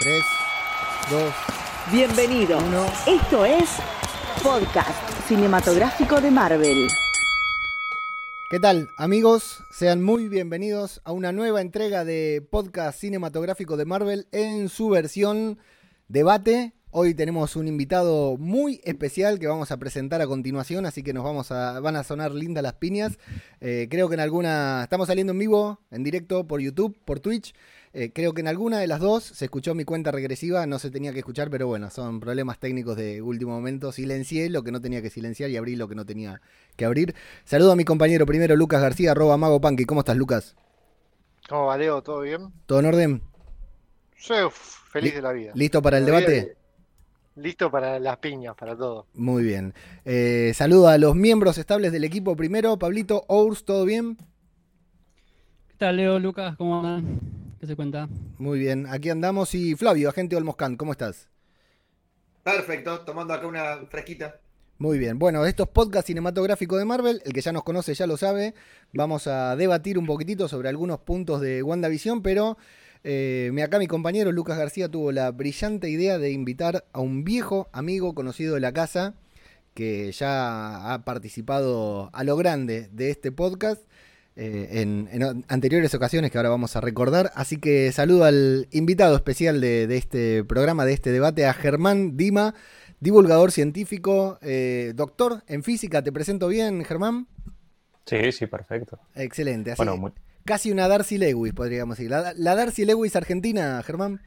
3, 2, Bienvenido. Uno. Esto es Podcast Cinematográfico de Marvel. ¿Qué tal, amigos? Sean muy bienvenidos a una nueva entrega de podcast cinematográfico de Marvel en su versión debate. Hoy tenemos un invitado muy especial que vamos a presentar a continuación, así que nos vamos a, van a sonar lindas las piñas. Eh, creo que en alguna, estamos saliendo en vivo, en directo por YouTube, por Twitch. Eh, creo que en alguna de las dos se escuchó mi cuenta regresiva, no se tenía que escuchar, pero bueno, son problemas técnicos de último momento. Silencié lo que no tenía que silenciar y abrí lo que no tenía que abrir. Saludo a mi compañero primero, Lucas García, arroba Mago Punky. ¿Cómo estás, Lucas? ¿Cómo va, Leo? ¿Todo bien? ¿Todo en orden? Soy feliz de la vida. ¿Listo para el La debate? de- Listo para las piñas, para todo. Muy bien. Eh, saludo a los miembros estables del equipo primero. Pablito, Ours, ¿todo bien? ¿Qué tal, Leo, Lucas? ¿Cómo andan? ¿Qué se cuenta? Muy bien, aquí andamos. Y Flavio, agente Olmoscan, ¿cómo estás? Perfecto, tomando acá una fresquita. Muy bien. Bueno, esto es podcast cinematográfico de Marvel. El que ya nos conoce ya lo sabe. Vamos a debatir un poquitito sobre algunos puntos de WandaVision, pero eh, me- acá mi compañero Lucas García tuvo la brillante idea de invitar a un viejo amigo conocido de la casa que ya ha participado a lo grande de este podcast eh, en, en anteriores ocasiones que ahora vamos a recordar. Así que saludo al invitado especial de, de este programa, de este debate, a Germán Dima, divulgador científico, eh, doctor en física. ¿Te presento bien, Germán? Sí, sí, perfecto. Excelente. Así, Bueno, muy- Casi una Darcy Lewis, podríamos decir. La, la Darcy Lewis argentina, Germán.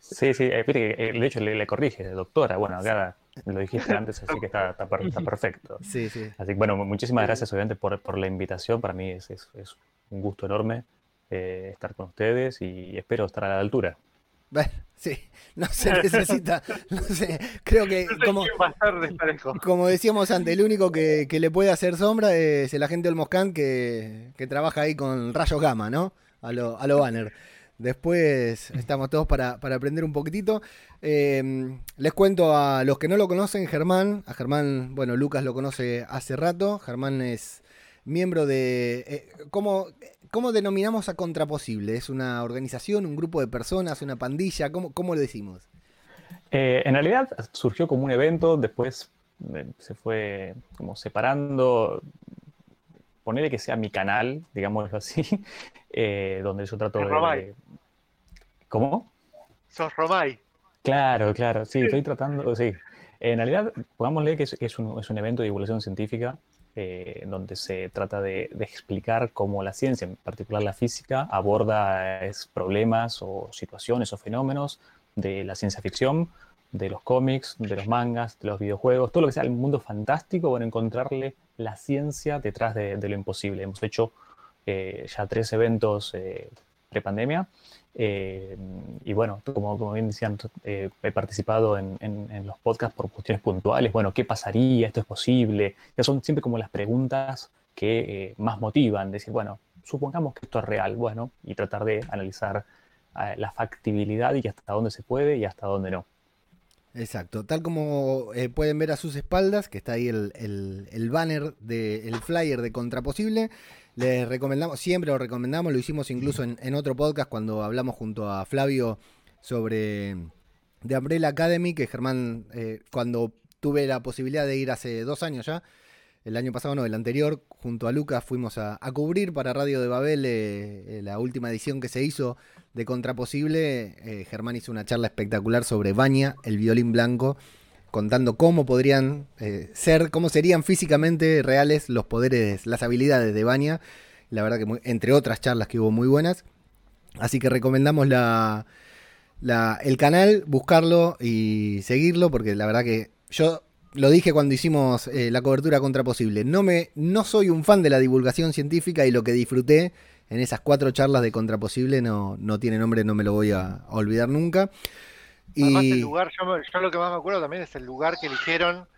Sí, sí, eh, eh, de hecho le, le corrige, doctora. Bueno, acá lo dijiste antes, así que está, está per- está perfecto. Sí, sí. Así que bueno, muchísimas gracias obviamente por, por la invitación. Para mí es, es- es un gusto enorme eh, estar con ustedes y espero estar a la altura. Bueno, sí, no se necesita, no sé, creo que como, decíamos antes, el único que, que le puede hacer sombra es el agente Olmoscan que, que trabaja ahí con rayos gamma, ¿no? A lo, a lo banner. Después estamos todos para, para aprender un poquitito. Eh, les cuento a los que no lo conocen, Germán. A Germán, bueno, Lucas lo conoce hace rato. Germán es miembro de... eh, ¿cómo, ¿Cómo denominamos a Contraposible? ¿Es una organización, un grupo de personas, una pandilla? ¿Cómo, cómo lo decimos? Eh, en realidad surgió como un evento, después eh, se fue como separando. Ponerle que sea mi canal, digámoslo así, eh, donde yo trato de-. ¿Cómo? Sos Romay. Claro, claro, sí, estoy tratando, sí. En realidad, pongámosle que es, que es un, es un evento de divulgación científica eh, donde se trata de, de explicar cómo la ciencia, en particular la física, aborda es, problemas o situaciones o fenómenos de la ciencia ficción, de los cómics, de los mangas, de los videojuegos, todo lo que sea el mundo fantástico, bueno, encontrarle la ciencia detrás de, lo imposible. Hemos hecho eh, ya tres eventos eh, prepandemia eh, y bueno, como, como bien decían, eh, he participado en, en- los podcasts por cuestiones puntuales. Bueno, ¿qué pasaría? ¿Esto es posible? Ya son siempre como las preguntas que más motivan. Decir, bueno, supongamos que esto es real, bueno, y tratar de analizar la factibilidad y hasta dónde se puede y hasta dónde no. Exacto, tal como eh, pueden ver a sus espaldas, que está ahí el, el- banner, de, el flyer de Contraposible, les recomendamos, siempre lo recomendamos, lo hicimos incluso en, en otro podcast cuando hablamos junto a Flavio sobre The Umbrella Academy, que Germán, eh, cuando tuve la posibilidad de ir hace dos años ya, el año pasado no, el anterior, junto a Lucas fuimos a, a cubrir para Radio de Babel eh, eh, la última edición que se hizo de Contraposible. Eh, Germán hizo una charla espectacular sobre Baña, el violín blanco, contando cómo podrían eh, ser, cómo serían físicamente reales los poderes, las habilidades de Baña. La verdad que entre otras charlas que hubo muy buenas. Así que recomendamos la, el canal, buscarlo y seguirlo, porque la verdad que yo lo dije cuando hicimos eh, la cobertura contraposible. No, me, no soy un fan de la divulgación científica y lo que disfruté en esas cuatro charlas de contraposible no, no tiene nombre, no me lo voy a, a olvidar nunca. Además, el Y lugar, yo, lo que más me acuerdo también es el lugar que eligieron.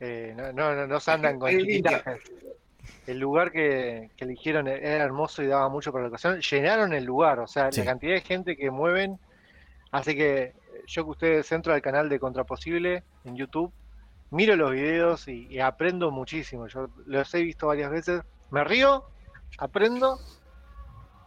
eh, no, no, no, no se andan con El lindo. chiquitajes. El lugar que, que eligieron era hermoso y daba mucho para la ocasión. Llenaron el lugar, o sea, Sí. la cantidad de gente que mueven. Así que yo que ustedes entro al canal de Contraposible en YouTube, miro los videos y, y aprendo muchísimo. Yo los he visto varias veces, me río, aprendo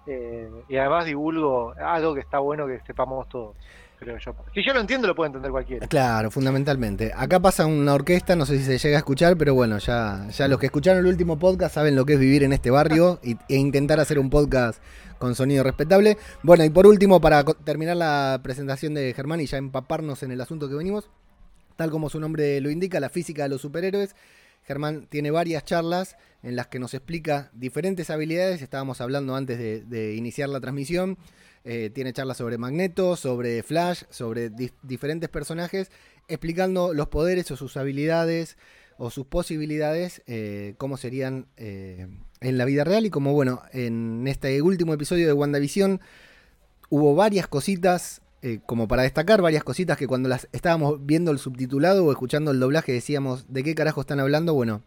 eh, y además divulgo algo que está bueno que sepamos todos. yo. Si yo lo entiendo, lo puede entender cualquiera. Claro, fundamentalmente. Acá pasa una orquesta, no sé si se llega a escuchar, pero bueno, ya, ya los que escucharon el último podcast saben lo que es vivir en este barrio y- e intentar hacer un podcast con sonido respetable. Bueno, y por último, para terminar la presentación de Germán y ya empaparnos en el asunto que venimos, tal como su nombre lo indica, la física de los superhéroes. Germán tiene varias charlas en las que nos explica diferentes habilidades. Estábamos hablando antes de, iniciar la transmisión. Eh, tiene charlas sobre Magneto, sobre Flash, sobre di- diferentes personajes, explicando los poderes o sus habilidades o sus posibilidades, eh, cómo serían eh, en la vida real. Y como bueno, en este último episodio de WandaVision hubo varias cositas eh, como para destacar, varias cositas que cuando las estábamos viendo el subtitulado o escuchando el doblaje decíamos de qué carajo están hablando. Bueno,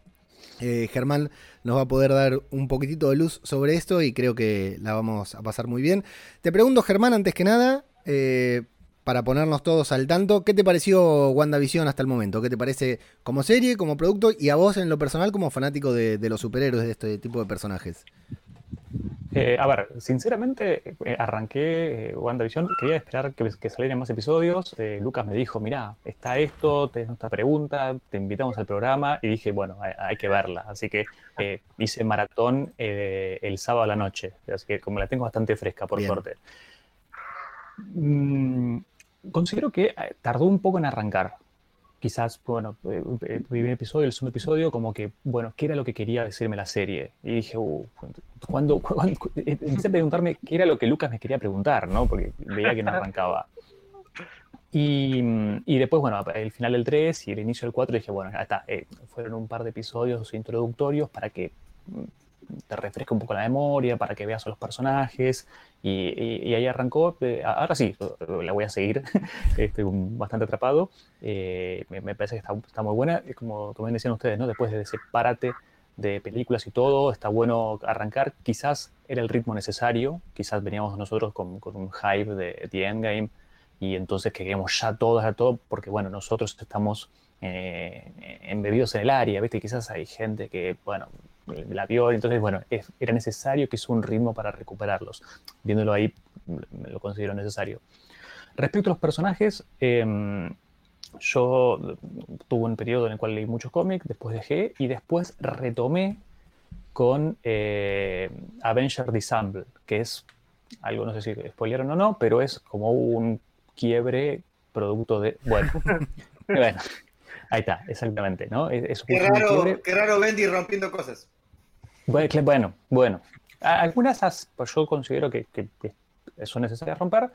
eh, Germán nos va a poder dar un poquitito de luz sobre esto y creo que la vamos a pasar muy bien. Te pregunto, Germán, antes que nada, eh, para ponernos todos al tanto, ¿qué te pareció WandaVision hasta el momento? ¿Qué te parece como serie, como producto y a vos en lo personal como fanático de, de los superhéroes, de este tipo de personajes? Eh, a ver, sinceramente, eh, arranqué eh, WandaVision, quería esperar que, que salieran más episodios. eh, Lucas me dijo, mira, está esto, tenés esta pregunta, te invitamos al programa, y dije, bueno, hay, hay que verla. Así que hice maratón el sábado a la noche, así que como la tengo bastante fresca, por Bien. suerte. Mm, considero que tardó un poco en arrancar. Quizás, bueno, eh, el primer episodio, el segundo episodio, como que, bueno, ¿qué era lo que quería decirme la serie? Y dije, uh, cuando- eh, empecé a preguntarme qué era lo que Lucas me quería preguntar, ¿no? Porque veía que no arrancaba. Y, y después, bueno, el final del 3 y el inicio del 4, dije, bueno, ya está. eh, fueron un par de episodios introductorios para que te refresque un poco la memoria, para que veas a los personajes. Y, ahí arrancó. eh, ahora sí, la voy a seguir. Estoy bastante atrapado. Eh, me, parece que está, muy buena. Como, como decían ustedes, ¿no? Después de ese párate de películas y todo, está bueno arrancar. Quizás era el ritmo necesario. Quizás veníamos nosotros con, con un hype de The Endgame y entonces queríamos ya todo, ya todo, porque bueno, nosotros estamos eh, embebidos en el área, ¿viste? Quizás hay gente que, bueno, la vio, entonces, bueno, es- era necesario que hizo un ritmo para recuperarlos. Viéndolo ahí, me lo considero necesario. Respecto a los personajes, em, yo tuve un periodo en el cual leí muchos cómics, después dejé y después retomé con eh, Avenger Disassemble, que es algo, no sé si spoilearon o no, pero es como un quiebre producto de. Bueno, bueno ahí está, exactamente, ¿no? Es, es Qué raro, qué raro Bendy rompiendo cosas. Bueno, Bueno, Algunas as- pues yo considero que, que- que son necesarias romper,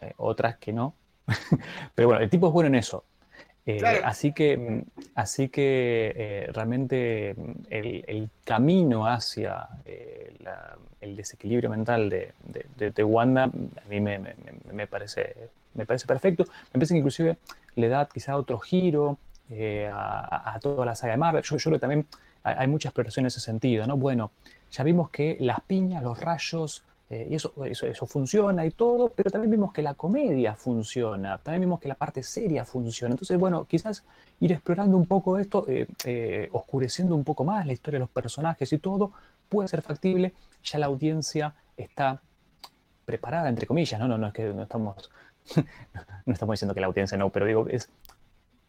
eh, otras que no. Pero bueno, el tipo es bueno en eso. Eh, Claro. Así que, así que eh, realmente el, el camino hacia eh, la- el desequilibrio mental de, de- de- de Wanda a mí me, me- parece, me parece perfecto. Me parece que inclusive le da quizá otro giro eh, a, a- toda la saga de Marvel. Yo, yo también hay, mucha exploración en ese sentido, ¿no? Bueno, ya vimos que las piñas, los rayos, eh, eso, eso funciona y todo, pero también vimos que la comedia funciona, también vimos que la parte seria funciona. Entonces, bueno, quizás ir explorando un poco esto, eh, eh, oscureciendo un poco más la historia de los personajes y todo, puede ser factible. Ya la audiencia está preparada, entre comillas, ¿no? No, no es que no estamos, no estamos diciendo que la audiencia no, pero digo, es,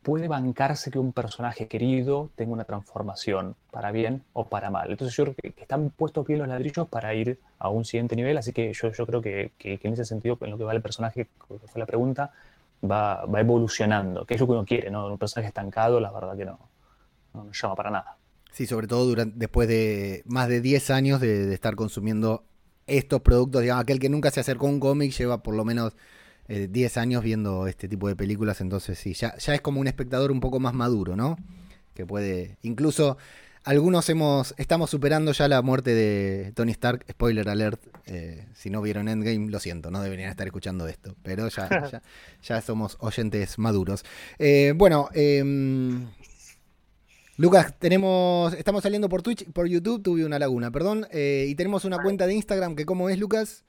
puede bancarse que un personaje querido tenga una transformación para bien o para mal. Entonces yo creo que, están puestos bien los ladrillos para ir a un siguiente nivel, así que yo, yo creo que, que- en ese sentido, en lo que va el personaje, fue la pregunta, va, va evolucionando, que es lo que uno quiere, ¿no? Un personaje estancado, la verdad que no, no nos llama para nada. Sí, sobre todo durante, después de más de 10 años de, de estar consumiendo estos productos. Digamos, aquel que nunca se acercó a un cómic lleva por lo menos eh, 10 años viendo este tipo de películas. Entonces, sí, ya, ya es como un espectador un poco más maduro, ¿no? Que puede. Incluso algunos hemos. Estamos superando ya la muerte de Tony Stark. Spoiler alert. eh, si no vieron Endgame, lo siento, no deberían estar escuchando esto. Pero ya, ya, ya somos oyentes maduros. Eh, bueno, em, Lucas, tenemos, estamos saliendo por Twitch, por YouTube, tuve una laguna, perdón, eh, y tenemos una cuenta de Instagram que cómo es, Lucas,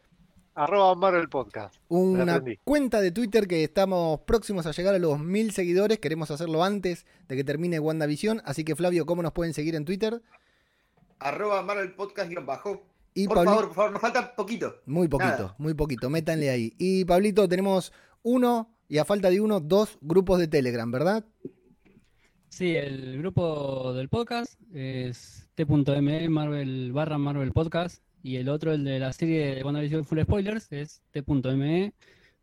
Arroba Marvel Podcast. una cuenta de Twitter que estamos próximos a llegar a los mil seguidores, queremos hacerlo antes de que termine WandaVision, así que Flavio, ¿cómo nos pueden seguir en Twitter? Arroba Marvel Podcast guion bajo. Y Por Pabli- favor, por favor, nos falta poquito. Muy poquito, Nada. muy poquito, métanle ahí. Y Pablito, tenemos uno, y a falta de uno, dos grupos de Telegram, ¿verdad? Sí, el grupo del podcast es t.me Marvel barra Marvel Podcast y el otro, el de la serie de WandaVision Full Spoilers, es t.me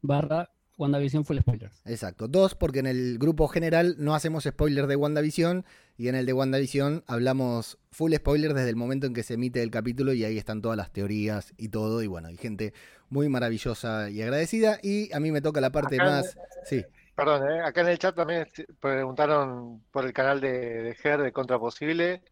barra WandaVision Full Spoilers. Exacto. Dos, porque en el grupo general no hacemos spoilers de WandaVision y en el de WandaVision hablamos full spoiler desde el momento en que se emite el capítulo y ahí están todas las teorías y todo. Y bueno, hay gente muy maravillosa y agradecida. Y a mí me toca la parte Acá- más. Sí, Perdón, ¿eh? acá en el chat también preguntaron por el canal de, de Ger de Contraposible.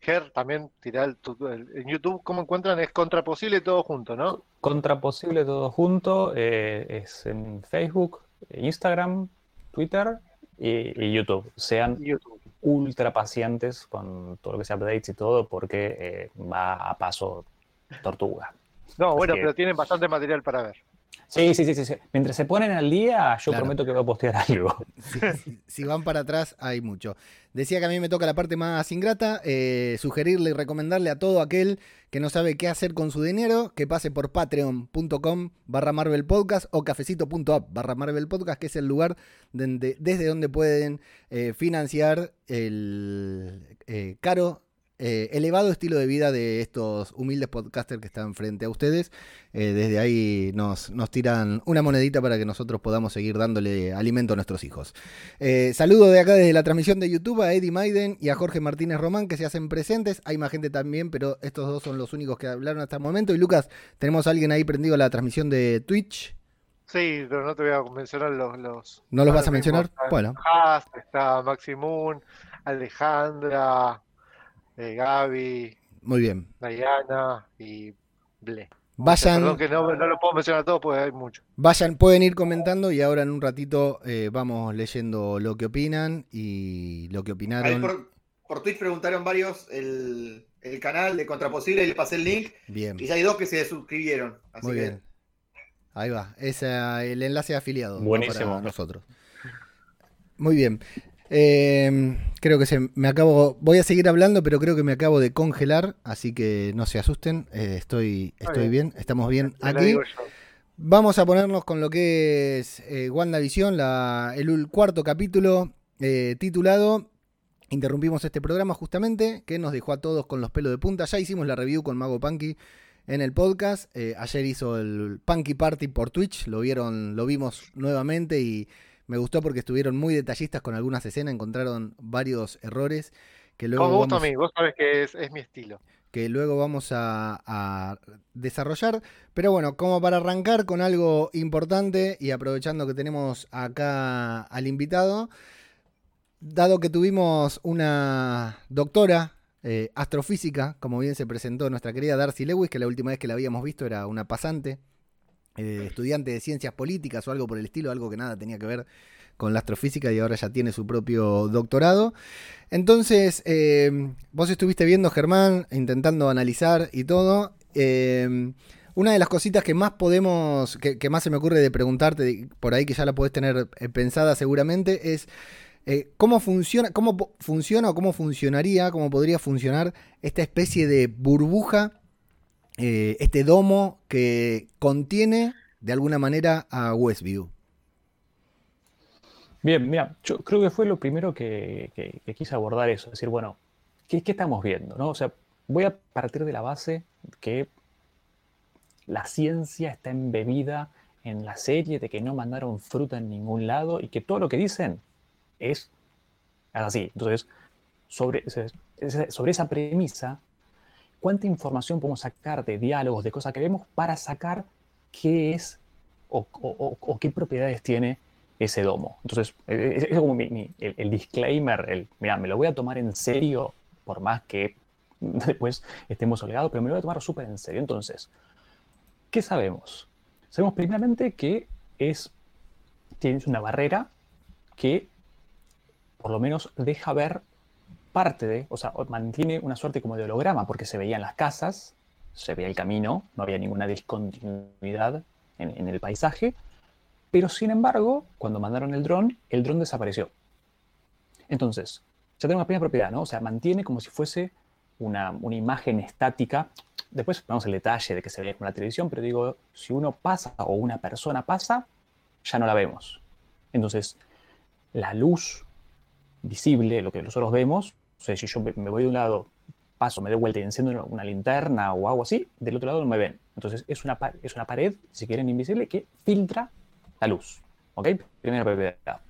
Ger, también tirá el, el- en YouTube, ¿cómo encuentran? Es Contraposible todo junto, ¿no? Contraposible todo junto eh, es en Facebook, Instagram, Twitter y, y YouTube. Sean YouTube. ultra pacientes con todo lo que sea updates y todo porque eh, va a paso tortuga. No, bueno, que- pero tienen bastante material para ver. Sí, sí, sí, sí, sí. Mientras se ponen al día, yo Claro. prometo que voy a postear algo. si, van para atrás hay mucho. Decía que a mí me toca la parte más ingrata, eh, sugerirle y recomendarle a todo aquel que no sabe qué hacer con su dinero, que pase por patreon.com barra Marvel Podcast o cafecito.app barra Marvel Podcast, que es el lugar donde- desde donde pueden eh, financiar el eh, caro, eh, elevado estilo de vida de estos humildes podcasters que están frente a ustedes. Eh, desde ahí nos, nos tiran una monedita para que nosotros podamos seguir dándole alimento a nuestros hijos. Eh, saludo de acá desde la transmisión de YouTube a Eddie Maiden y a Jorge Martínez Román que se hacen presentes. Hay más gente también, pero estos dos son los únicos que hablaron hasta el momento. Y Lucas, tenemos a alguien ahí prendido a la transmisión de Twitch. Sí, pero no te voy a mencionar los... los ¿No los vas a mencionar? Bueno. Haas, está Maximoon, Alejandra, eh, Gaby, Muy bien. Diana y Ble. Vayan, Perdón que no, no lo puedo mencionar todo porque hay mucho. vayan, pueden ir comentando y ahora en un ratito eh, vamos leyendo lo que opinan y lo que opinaron. por, por Twitch preguntaron varios el, el canal de Contraposible y le pasé el link. Bien. Y ya hay dos que se suscribieron. Así Muy que bien. Ahí va. Es el enlace de afiliado ¿no? Buenísimo. para nosotros. Muy bien. Eh, creo que se me acabo. Voy a seguir hablando, pero creo que me acabo de congelar, así que no se asusten. eh, estoy, estoy bien. Estamos bien aquí. Vamos a ponernos con lo que es eh, WandaVision, la, el cuarto capítulo eh, titulado. Interrumpimos este programa justamente, que nos dejó a todos con los pelos de punta. Ya hicimos la review con Mago Punky en el podcast. eh, ayer hizo el Punky Party por Twitch, lo vieron, lo vimos nuevamente y me gustó porque estuvieron muy detallistas con algunas escenas, encontraron varios errores que luego Como me gusta a mí, vos sabés que es, es mi estilo. que luego vamos a, a desarrollar. Pero bueno, como para arrancar con algo importante y aprovechando que tenemos acá al invitado, dado que tuvimos una doctora eh, astrofísica, como bien se presentó nuestra querida Darcy Lewis, que la última vez que la habíamos visto era una pasante, eh, estudiante de ciencias políticas o algo por el estilo, algo que nada tenía que ver con la astrofísica y ahora ya tiene su propio doctorado. Entonces, eh, vos estuviste viendo, Germán, intentando analizar y todo. eh, una de las cositas que más podemos, que, más se me ocurre de preguntarte, por ahí que ya la podés tener pensada seguramente, es cómo funciona, cómo funciona o cómo funcionaría, cómo podría funcionar esta especie de burbuja, eh, este domo que contiene de alguna manera a Westview. Bien, mira, yo creo que fue lo primero que, quise abordar eso, es decir, bueno, ¿qué, qué estamos viendo? ¿no? O sea, voy a partir de la base que la ciencia está embebida en la serie, de que no mandaron fruta en ningún lado y que todo lo que dicen es así. Entonces, sobre, sobre esa premisa, ¿cuánta información podemos sacar de diálogos, de cosas que vemos, para sacar qué es o, qué propiedades tiene ese domo? Entonces, eh, es, es como el disclaimer, el, mira, me lo voy a tomar en serio, por más que después estemos obligados, pero me lo voy a tomar súper en serio. Entonces, ¿qué sabemos? Sabemos primeramente que es, tienes una barrera que por lo menos deja ver parte de, o sea, mantiene una suerte como de holograma, porque se veían las casas, se veía el camino, no había ninguna discontinuidad en, el paisaje, pero sin embargo, cuando mandaron el dron, el dron desapareció. Entonces, ya tenemos una primera propiedad, ¿no? O sea, mantiene como si fuese una, una imagen estática. Después vamos al detalle de que se ve con la televisión, pero digo, si uno pasa o una persona pasa, ya no la vemos. Entonces, la luz visible, lo que nosotros vemos, o sea, si yo me voy de un lado, paso, me doy vuelta y enciendo una, una linterna o algo así, del otro lado no me ven. Entonces, es una, es una pared, si quieren, invisible, que filtra la luz. ¿Ok? Primera propiedad.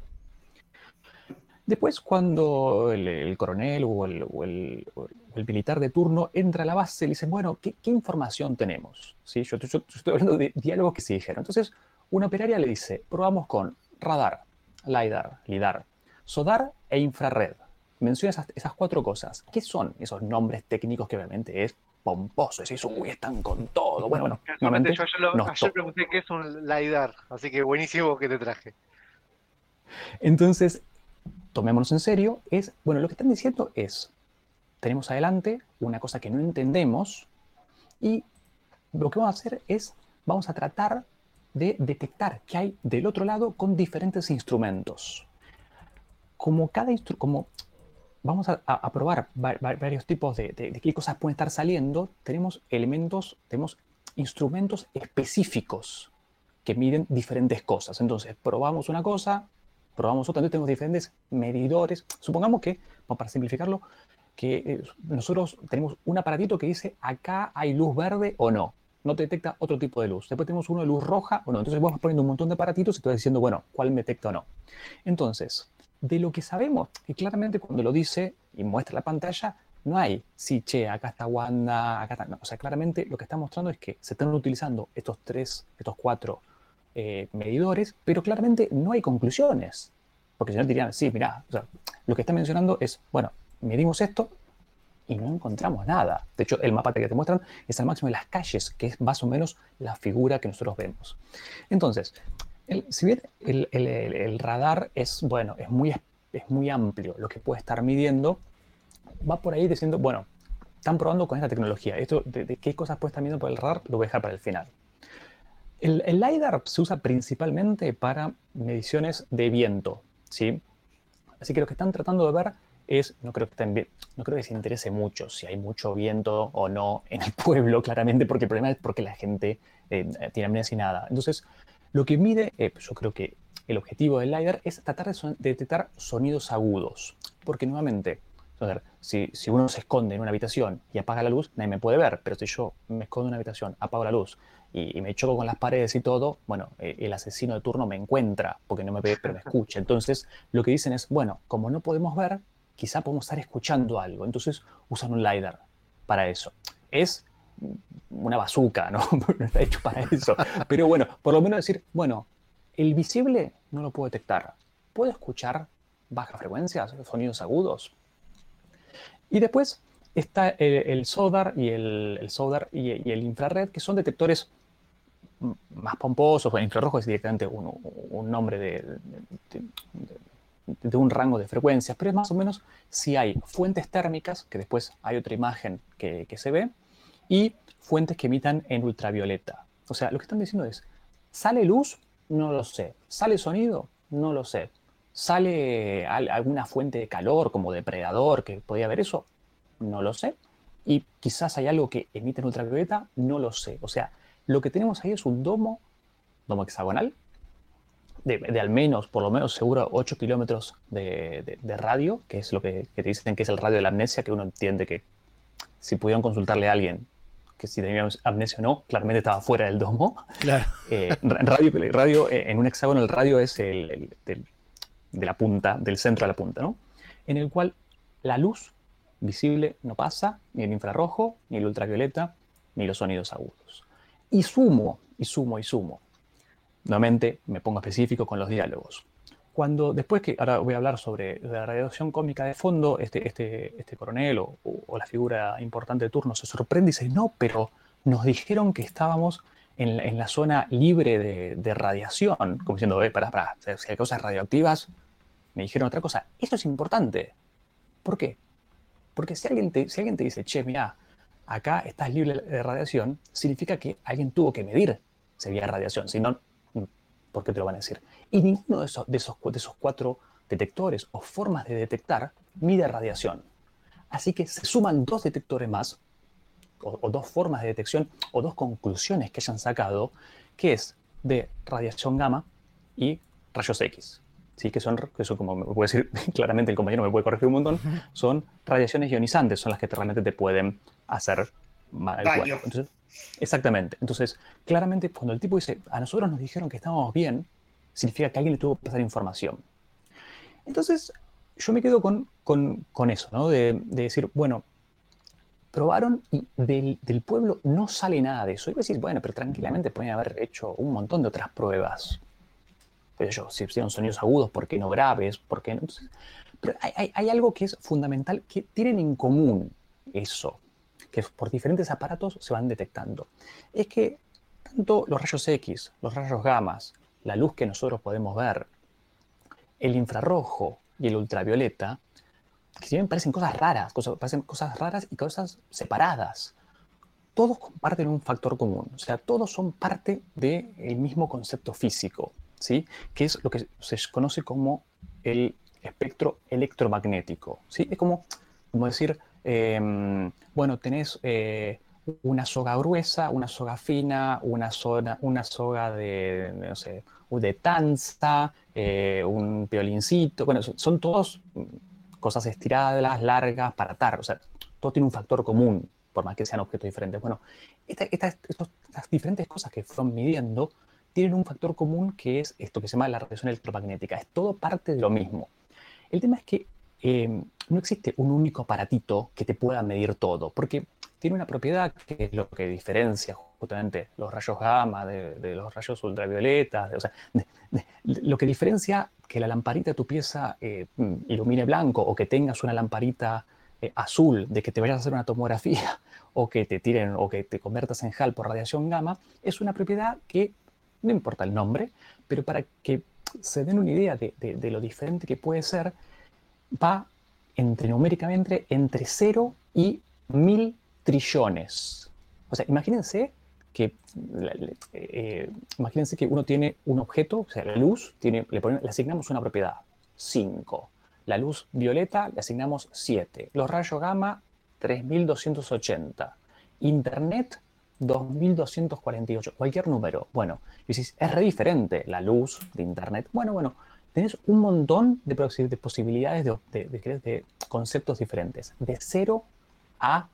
Después, cuando el, el coronel o el, o el- o el militar de turno entra a la base, le dicen, bueno, ¿qué, qué información tenemos? ¿Sí? Yo, yo- yo estoy hablando de diálogos que se dijeron. Entonces, una operaria le dice, probamos con radar, LIDAR, LIDAR, SODAR e infrared. Menciona esas, esas cuatro cosas. ¿Qué son esos nombres técnicos que obviamente es pomposo? Decís, uy, están con todo. Bueno, bueno, yo ayer, lo- ayer pregunté qué es un LiDAR, así que buenísimo que te traje. Entonces, tomémonos en serio, es, bueno, lo que están diciendo es, tenemos adelante una cosa que no entendemos y lo que vamos a hacer es, vamos a tratar de detectar qué hay del otro lado con diferentes instrumentos. Como cada instru- como vamos a, a- a probar va- va- varios tipos de, de- de qué cosas pueden estar saliendo, tenemos elementos, tenemos instrumentos específicos que miden diferentes cosas. Entonces, probamos una cosa, probamos otra, entonces tenemos diferentes medidores. Supongamos que, para simplificarlo, que eh, nosotros tenemos un aparatito que dice acá hay luz verde o no. No te detecta otro tipo de luz. Después tenemos uno de luz roja o no. Entonces vamos poniendo un montón de aparatitos y te vas diciendo, bueno, cuál me detecta o no. Entonces, de lo que sabemos, y claramente cuando lo dice y muestra la pantalla, no hay, sí, che, acá está Wanda, acá está. No, o sea, claramente lo que está mostrando es que se están utilizando estos tres, estos cuatro eh, medidores, pero claramente no hay conclusiones. Porque si no dirían, sí, mira, o sea, lo que está mencionando es, bueno, medimos esto y no encontramos nada. De hecho, el mapa que te muestran es al máximo de las calles, que es más o menos la figura que nosotros vemos. Entonces, el- si bien el, radar es, bueno, es muy, es muy amplio lo que puede estar midiendo, va por ahí diciendo, bueno, están probando con esta tecnología. Esto de, qué cosas puede estar midiendo por el radar lo voy a dejar para el final. El, el LiDAR se usa principalmente para mediciones de viento, ¿sí? Así que lo que están tratando de ver es, no creo que, estén se interese mucho si hay mucho viento o no en el pueblo, claramente, porque el problema es porque la gente eh, tiene amnesia y nada. Entonces, lo que mide, eh, yo creo que el objetivo del LiDAR es tratar de, detectar sonidos agudos, porque nuevamente, a si, si uno se esconde en una habitación y apaga la luz, nadie me puede ver, pero si yo me escondo en una habitación, apago la luz y, y me choco con las paredes y todo, bueno, eh, el asesino de turno me encuentra porque no me ve, pero me escucha. Entonces, lo que dicen es, bueno, como no podemos ver, quizá podemos estar escuchando algo. Entonces, usan un LiDAR para eso. Es una bazuca, ¿no? no está hecho para eso. Pero bueno, por lo menos decir, bueno, el visible no lo puedo detectar. ¿Puedo escuchar bajas frecuencias, sonidos agudos? Y después está el, el SODAR y el, el SODAR y, el infrared, que son detectores más pomposos. El infrarrojo es directamente un, nombre de, de- de- un rango de frecuencias, pero es más o menos si hay fuentes térmicas, que después hay otra imagen que se ve, y fuentes que emitan en ultravioleta. O sea, lo que están diciendo es, ¿sale luz? No lo sé. ¿Sale sonido? No lo sé. ¿Sale al- alguna fuente de calor como depredador que podría haber eso? No lo sé. Y quizás hay algo que emite en ultravioleta, no lo sé. O sea, lo que tenemos ahí es un domo, domo hexagonal, de, al menos, por lo menos seguro, 8 kilómetros de, radio, que es lo que, que te dicen que es el radio de la amnesia, que uno entiende que si pudieron consultarle a alguien que si tenía amnesia o no, claramente estaba fuera del domo. Claro. Eh, ra- radio, radio, eh, en un hexágono el radio es el, el- del- de la punta, del centro de la punta, ¿no? En el cual la luz visible no pasa, ni el infrarrojo, ni el ultravioleta, ni los sonidos agudos. Y sumo, y sumo, y sumo. Nuevamente me pongo específico con los diálogos. Cuando después que, ahora voy a hablar sobre la radiación cómica de fondo, este, este, este coronel o, o la figura importante de turno se sorprende y dice, no, pero nos dijeron que estábamos en, la- zona libre de, de radiación, como diciendo, eh, para, para, si hay cosas radioactivas, me dijeron otra cosa. Esto es importante. ¿Por qué? Porque si alguien te, si alguien te dice, che, mira, acá estás libre de radiación, significa que alguien tuvo que medir si había radiación. Si no, ¿por qué te lo van a decir? Y ninguno de esos, de esos, de esos cuatro detectores o formas de detectar mide radiación. Así que se suman dos detectores más, o, o dos formas de detección, o dos conclusiones que hayan sacado, que es de radiación gamma y rayos X. ¿sí? Que, son, que son, como me puede decir claramente el compañero, me puede corregir un montón, son radiaciones ionizantes, son las que realmente te pueden hacer mal. Entonces, exactamente. Entonces, claramente, cuando el tipo dice, a nosotros nos dijeron que estábamos bien, significa que alguien le tuvo que pasar información. Entonces, yo me quedo con, con, eso, ¿no? De, de, decir, bueno, probaron y del, pueblo no sale nada de eso. Y decir, bueno, pero tranquilamente pueden haber hecho un montón de otras pruebas. Pero yo, si hicieron sonidos agudos, ¿por qué no graves? ¿Por qué no? Pero hay, hay, hay, algo que es fundamental, que tienen en común eso, que por diferentes aparatos se van detectando. Es que tanto los rayos X, los rayos gamas, la luz que nosotros podemos ver, el infrarrojo y el ultravioleta, que si bien parecen cosas raras, cosas, parecen cosas raras y cosas separadas, todos comparten un factor común, o sea, todos son parte del mismo concepto físico, ¿sí? que es lo que se conoce como el espectro electromagnético. ¿sí? Es como, como decir, eh, bueno, tenés eh, una soga gruesa, una soga fina, una, zona, una soga de, no sé, de tanza, eh, un violincito, bueno, son, son todos cosas estiradas, largas, para atar, o sea, todo tiene un factor común, por más que sean objetos diferentes. Bueno, estas diferentes cosas que fueron midiendo tienen un factor común que es esto que se llama la radiación electromagnética, es todo parte de lo mismo. El tema es que eh, no existe un único aparatito que te pueda medir todo, porque tiene una propiedad que es lo que diferencia justamente los rayos gamma de, los rayos ultravioletas, o sea, lo que diferencia que la lamparita de tu pieza eh, ilumine blanco o que tengas una lamparita eh, azul, de que te vayas a hacer una tomografía o que te tiren o que te conviertas en HAL por radiación gamma, es una propiedad que no importa el nombre, pero para que se den una idea de, de, de lo diferente que puede ser, va entre numéricamente entre 0 y 1000 trillones. O sea, imagínense que, eh, imagínense que uno tiene un objeto, o sea, la luz, tiene, le, ponemos, le asignamos una propiedad, 5. La luz violeta le asignamos 7. Los rayos gamma, 3280. Internet, 2248. Cualquier número. Bueno, y si es re diferente la luz de Internet. Bueno, bueno, tenés un montón de, de posibilidades de, de, de, conceptos diferentes. De 0 a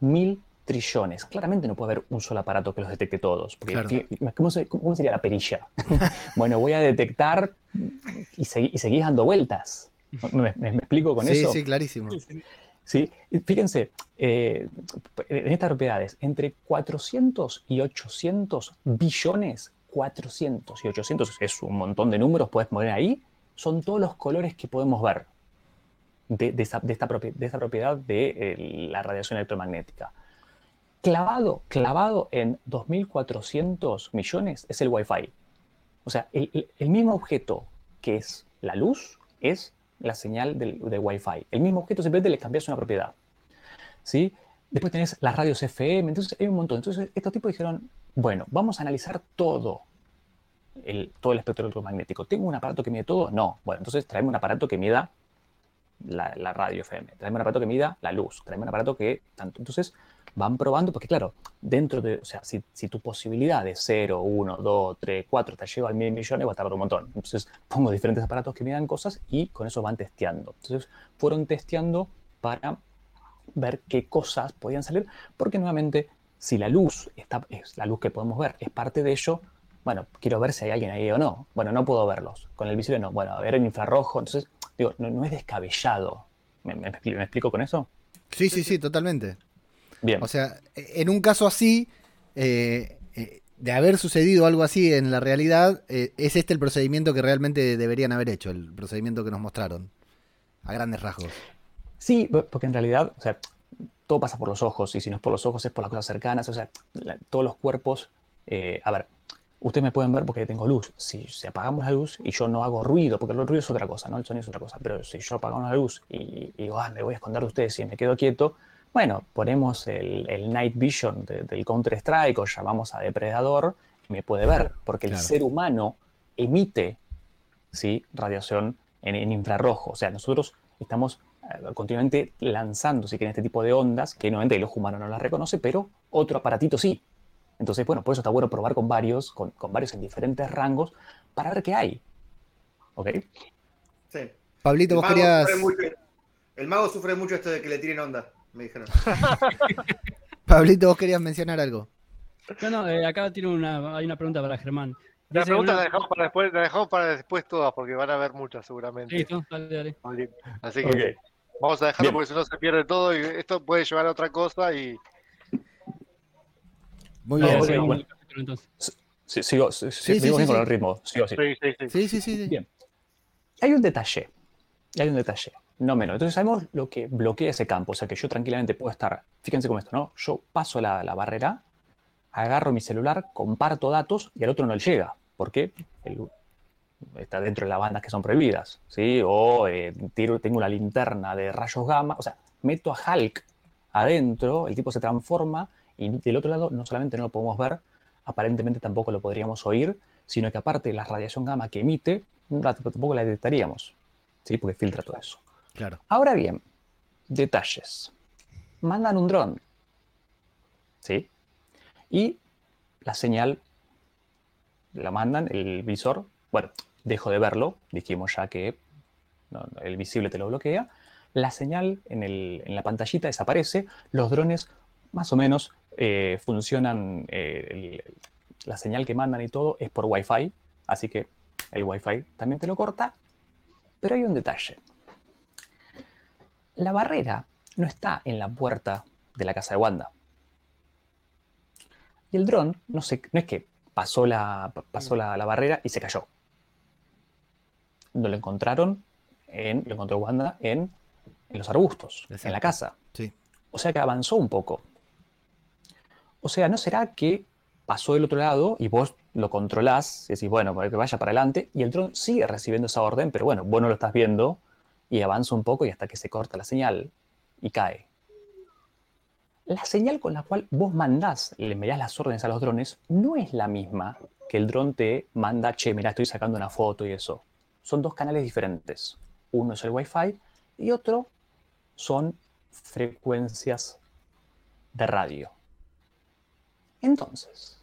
1000 trillones. Claramente no puede haber un solo aparato que los detecte todos. Porque, claro. ¿cómo, ¿cómo, sería la perilla? bueno, voy a detectar y, segui, y seguís dando vueltas. ¿Me, me, me explico con sí, eso? Sí, clarísimo. Sí, fíjense, eh, en estas propiedades, entre 400 y 800 billones, 400 y 800 es un montón de números, puedes poner ahí, son todos los colores que podemos ver de, de, esta, propiedad de eh, la radiación electromagnética. Clavado, clavado en 2.400 millones es el Wi-Fi. O sea, el, mismo objeto que es la luz es la señal del, de Wi-Fi. El mismo objeto simplemente le cambias una propiedad. ¿Sí? Después tenés las radios FM, entonces hay un montón. Entonces estos tipos dijeron, bueno, vamos a analizar todo el, todo el espectro electromagnético. ¿Tengo un aparato que mide todo? No. Bueno, entonces traeme un aparato que mida la, radio FM, traeme un aparato que mida la luz, traeme un aparato que tanto. Entonces van probando, porque claro, dentro de, o sea, si, si tu posibilidad de 0, 1, 2, 3, 4 te lleva al mil millones, va a tardar un montón. Entonces pongo diferentes aparatos que midan cosas y con eso van testeando. Entonces fueron testeando para ver qué cosas podían salir, porque nuevamente, si la luz está, es la luz que podemos ver, es parte de ello, bueno, quiero ver si hay alguien ahí o no. Bueno, no puedo verlos. Con el visible no. Bueno, a ver en infrarrojo. Entonces, digo, no, no es descabellado. ¿Me, me, ¿Me, explico con eso? Sí, sí, sí, totalmente. Bien. O sea, en un caso así, eh, eh, de haber sucedido algo así en la realidad, eh, es este el procedimiento que realmente deberían haber hecho, el procedimiento que nos mostraron, a grandes rasgos. Sí, porque en realidad, o sea, todo pasa por los ojos, y si no es por los ojos es por las cosas cercanas, o sea, la, todos los cuerpos, a ver, ustedes me pueden ver porque tengo luz. Si, si, apagamos la luz y yo no hago ruido, porque el ruido es otra cosa, ¿no? El sonido es otra cosa, pero si yo apagamos la luz y, y digo, ah, me voy a esconder de ustedes y me quedo quieto, bueno, ponemos el, el Night Vision de, del Counter-Strike o llamamos a Depredador y me puede ver, porque claro. el ser humano emite ¿sí? radiación en, en, infrarrojo. O sea, nosotros estamos uh, continuamente lanzando, si quieren, este tipo de ondas que nuevamente el ojo humano no las reconoce, pero otro aparatito sí. Entonces, bueno, por eso está bueno probar con varios, con, con varios en diferentes rangos, para ver qué hay. ¿Ok? Sí. Pablito, El vos querías. mucho, el mago sufre mucho esto de que le tiren onda, me dijeron. Pablito, vos querías mencionar algo. No, no, eh, acá tiene una, hay una pregunta para Germán. La pregunta una- la dejamos para después, la dejamos para después todas, porque van a haber muchas seguramente. Listo, dale, dale. Así que vamos a dejarlo Bien. porque si no se pierde todo y esto puede llevar a otra cosa y Muy bien. sigo, con el ritmo. Sigo, sí. sí, sí, sí. Bien. Hay un detalle. Hay un detalle. No menos. Entonces sabemos lo que bloquea ese campo. O sea que yo tranquilamente puedo estar. Fíjense cómo esto, ¿no? Yo paso la, la barrera, agarro mi celular, comparto datos y al otro no le llega. ¿Por qué? El- está dentro de las bandas que son prohibidas. ¿sí? O eh, tiro- tengo una linterna de rayos gamma. O sea, meto a Hulk adentro, el tipo se transforma y del otro lado no solamente no lo podemos ver, aparentemente tampoco lo podríamos oír, sino que aparte la radiación gamma que emite, tampoco la detectaríamos, ¿sí? porque filtra todo eso. Claro. Ahora bien, detalles. Mandan un dron, ¿sí? Y la señal la mandan, el visor, bueno, dejo de verlo, dijimos ya que no, el visible te lo bloquea, la señal en, el- en la pantallita desaparece, los drones más o menos eh, funcionan, eh, el- la señal que mandan y todo es por Wi-Fi, así que el Wi-Fi también te lo corta, pero hay un detalle. La barrera no está en la puerta de la casa de Wanda. Y el dron no, se, no es que pasó, la, pasó la, la barrera y se cayó. No lo encontraron, en, lo encontró Wanda en, en los arbustos, en la casa. Sí. O sea que avanzó un poco. O sea, ¿no será que pasó del otro lado y vos lo controlás y decís, bueno, para que vaya para adelante y el dron sigue recibiendo esa orden, pero bueno, vos no lo estás viendo y avanza un poco y hasta que se corta la señal y cae. La señal con la cual vos mandás, le enviás las órdenes a los drones, no es la misma que el dron te manda, che, mira, estoy sacando una foto y eso. Son dos canales diferentes. Uno es el Wi-Fi y otro son frecuencias de radio. Entonces,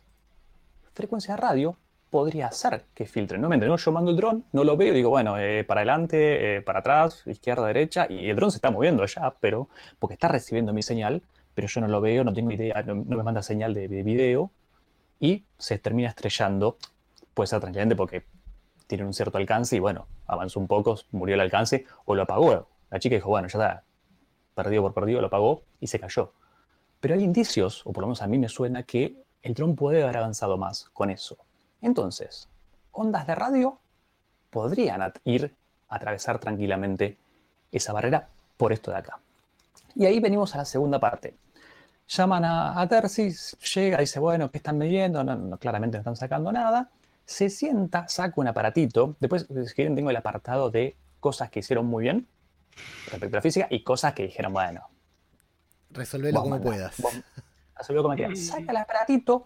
frecuencia de radio podría hacer que filtren. No, ¿no? Yo mando el dron, no lo veo digo, bueno, eh, para adelante, eh, para atrás, izquierda, derecha, y el dron se está moviendo allá, pero porque está recibiendo mi señal, pero yo no lo veo, no tengo idea, no, me manda señal de, de video y se termina estrellando. Puede ser tranquilamente porque tiene un cierto alcance y bueno, avanzó un poco, murió el alcance o lo apagó. La chica dijo, bueno, ya está, perdido por perdido, lo apagó y se cayó. Pero hay indicios, o por lo menos a mí me suena, que el dron puede haber avanzado más con eso. Entonces, ondas de radio podrían ir a atravesar tranquilamente esa barrera por esto de acá. Y ahí venimos a la segunda parte. Llaman a, a Tersis, llega, dice, bueno, ¿qué están midiendo? No, no, claramente no están sacando nada. Se sienta, saca un aparatito. Después, si quieren, tengo el apartado de cosas que hicieron muy bien respecto a la física y cosas que dijeron, bueno, Resolvelo como mandá, puedas. resolvelo como quieras. Saca el aparatito,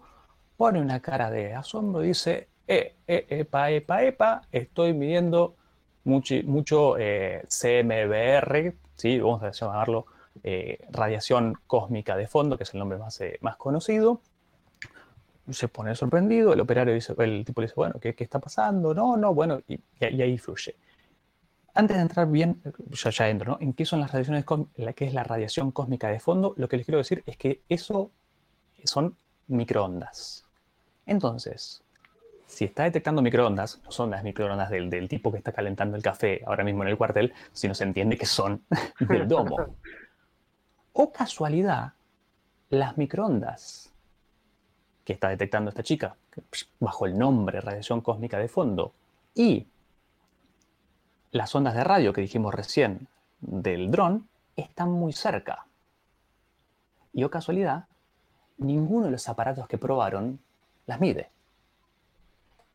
pone una cara de asombro y dice, eh, eh, epa, epa, epa, estoy midiendo muchi- mucho eh, CMBR, ¿sí? vamos a llamarlo eh, radiación cósmica de fondo, que es el nombre más, eh, más conocido. Se pone sorprendido, el operario dice, el tipo le dice, bueno, ¿qué, qué está pasando? No, no, bueno, y, y ahí fluye. Antes de entrar bien, ya, ya entro, ¿no? ¿En qué son las radiaciones, que es la radiación cósmica de fondo? Lo que les quiero decir es que eso son microondas. Entonces, si está detectando microondas, no son las microondas del, del tipo que está calentando el café ahora mismo en el cuartel, sino se entiende que son del domo. O casualidad, las microondas que está detectando esta chica, bajo el nombre radiación cósmica de fondo, y las ondas de radio que dijimos recién del dron están muy cerca. Y o casualidad, ninguno de los aparatos que probaron las mide.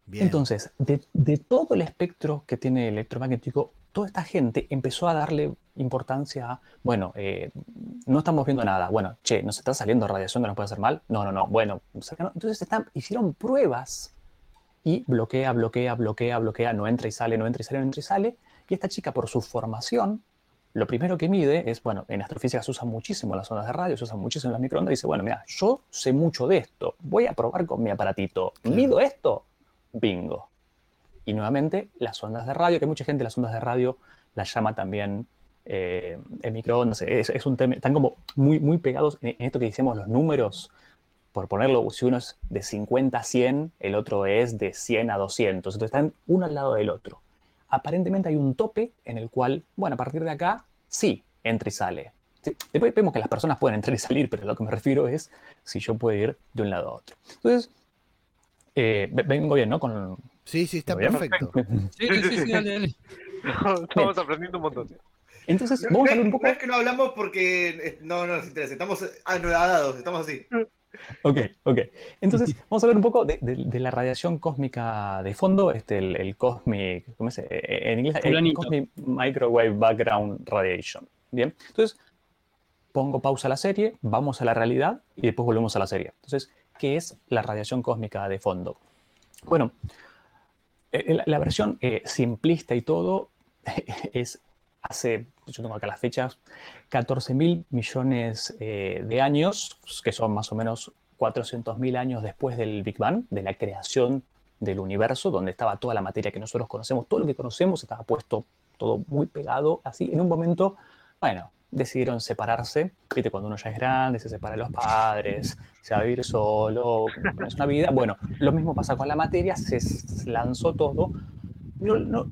Bien. Entonces, de, de todo el espectro que tiene electromagnético, toda esta gente empezó a darle importancia a, bueno, eh, no estamos viendo nada. Bueno, che, ¿nos está saliendo radiación que nos puede hacer mal? No, no, no. Bueno, entonces están, hicieron pruebas y bloquea, bloquea, bloquea, bloquea, no entra y sale, no entra y sale, no entra y sale. Y esta chica, por su formación, lo primero que mide es, bueno, en astrofísica se usan muchísimo las ondas de radio, se usan muchísimo las microondas, y dice, bueno, mira, yo sé mucho de esto, voy a probar con mi aparatito, mido esto, bingo. y nuevamente las ondas de radio, que mucha gente las ondas de radio las llama también eh, el microondas. Es, es, un tema, están como muy, muy pegados en, esto que decimos los números. Por ponerlo, si uno es de 50 a 100, el otro es de 100 a 200. Entonces están uno al lado del otro. Aparentemente hay un tope en el cual, bueno, a partir de acá, sí, entra y sale. Después vemos que las personas pueden entrar y salir, pero lo que me refiero es si yo puedo ir de un lado a otro. Entonces, eh, vengo bien, ¿no? Con, sí, sí, está perfecto. Sí, sí, sí, dale, dale. Estamos aprendiendo un montón. Entonces, vamos a hablar un poco. No es que no hablamos porque eh, no, no nos interesa, estamos anonadados, estamos así. Ok, ok. Entonces, vamos a hablar un poco de, de, de la radiación cósmica de fondo, este, el, el Cosmic, ¿cómo se En inglés, el Cosmic Microwave Background Radiation. Bien, entonces, pongo pausa a la serie, vamos a la realidad y después volvemos a la serie. Entonces, ¿qué es la radiación cósmica de fondo? Bueno, la, la versión eh, simplista y todo es hace, yo tengo acá las fechas, 14 mil millones eh, de años, que son más o menos 400 mil años después del Big Bang, de la creación del universo, donde estaba toda la materia que nosotros conocemos, todo lo que conocemos estaba puesto todo muy pegado, así, en un momento, bueno, decidieron separarse, viste, cuando uno ya es grande, se separa de los padres, se va a vivir solo, es una vida, bueno, lo mismo pasa con la materia, se lanzó todo, no,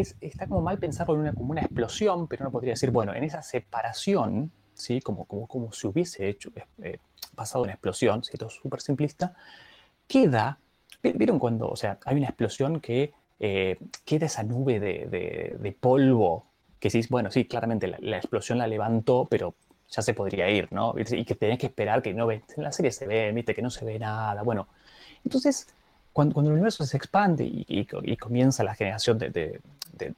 es, está como mal pensarlo en una, como una explosión, pero uno podría decir, bueno, en esa separación, ¿sí? como, como, como si hubiese hecho, eh, pasado una explosión, si esto es súper simplista, queda, ¿vieron cuando, o sea, hay una explosión que eh, queda esa nube de, de, de, polvo, que sí, bueno, sí, claramente la, la, explosión la levantó, pero ya se podría ir, ¿no? Y que tenés que esperar que no ve, en la serie se ve, viste, que no se ve nada, bueno. Entonces, cuando, cuando, el universo se expande y, y, y comienza la generación de, de, de,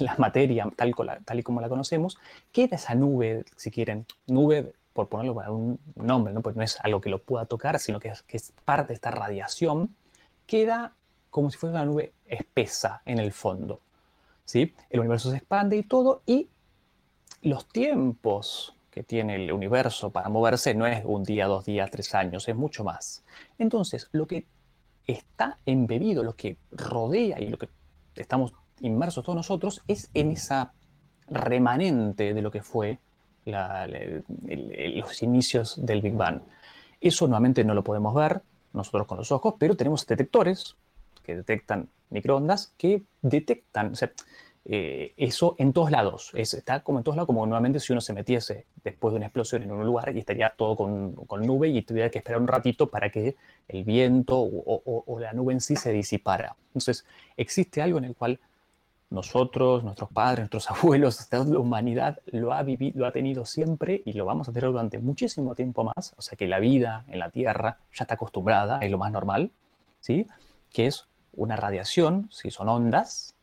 la materia tal, tal, y como la conocemos, queda esa nube, si quieren, nube, por ponerlo para un nombre, ¿no? Pues no es algo que lo pueda tocar, sino que es, que es parte de esta radiación, queda como si fuera una nube espesa en el fondo. ¿sí? El universo se expande y todo, y los tiempos que tiene el universo para moverse no es un día, dos días, tres años, es mucho más. Entonces, lo que está embebido, lo que rodea y lo que estamos inmersos todos nosotros es en esa remanente de lo que fue los inicios del Big Bang. Eso nuevamente no lo podemos ver nosotros con los ojos, pero tenemos detectores que detectan microondas que detectan, eh, eso en todos lados. Es, está como en todos lados, como nuevamente si uno se metiese después de una explosión en un lugar y estaría todo con, con nube y tuviera que esperar un ratito para que el viento o, la nube en sí se disipara. Entonces, existe algo en el cual nosotros, nuestros padres, nuestros abuelos, la humanidad lo ha vivido, lo ha tenido siempre y lo vamos a tener durante muchísimo tiempo más. O sea que la vida en la Tierra ya está acostumbrada, es lo más normal, ¿sí? Que es una radiación, si son ondas,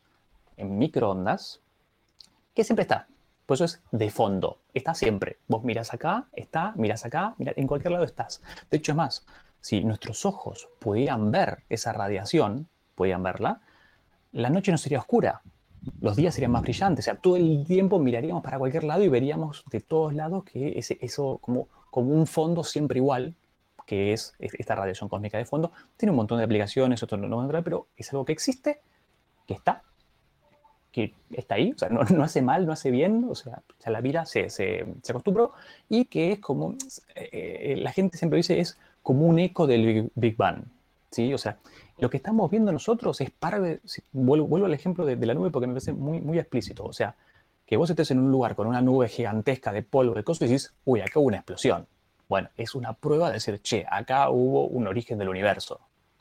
en microondas, que siempre está. Por eso es de fondo, está siempre. Vos miras acá, está, miras acá, en cualquier lado estás. De hecho, es más, si nuestros ojos pudieran ver esa radiación, pudieran verla, la noche no sería oscura, los días serían más brillantes. O sea, todo el tiempo miraríamos para cualquier lado y veríamos de todos lados que ese, eso como, como un fondo siempre igual, que es esta radiación cósmica de fondo. Tiene un montón de aplicaciones, otro no, no, pero es algo que existe, que está que está ahí, o sea, no, hace mal, no hace bien, o sea, la vida se, se, se, acostumbró y que es como, eh, la gente siempre dice, es como un eco del Big Bang, ¿sí? O sea, lo que estamos viendo nosotros es para, si, vuelvo, vuelvo, al ejemplo de, de, la nube porque me parece muy, muy explícito, o sea, que vos estés en un lugar con una nube gigantesca de polvo, de cosas, y dices, uy, acá hubo una explosión. Bueno, es una prueba de decir, che, acá hubo un origen del universo,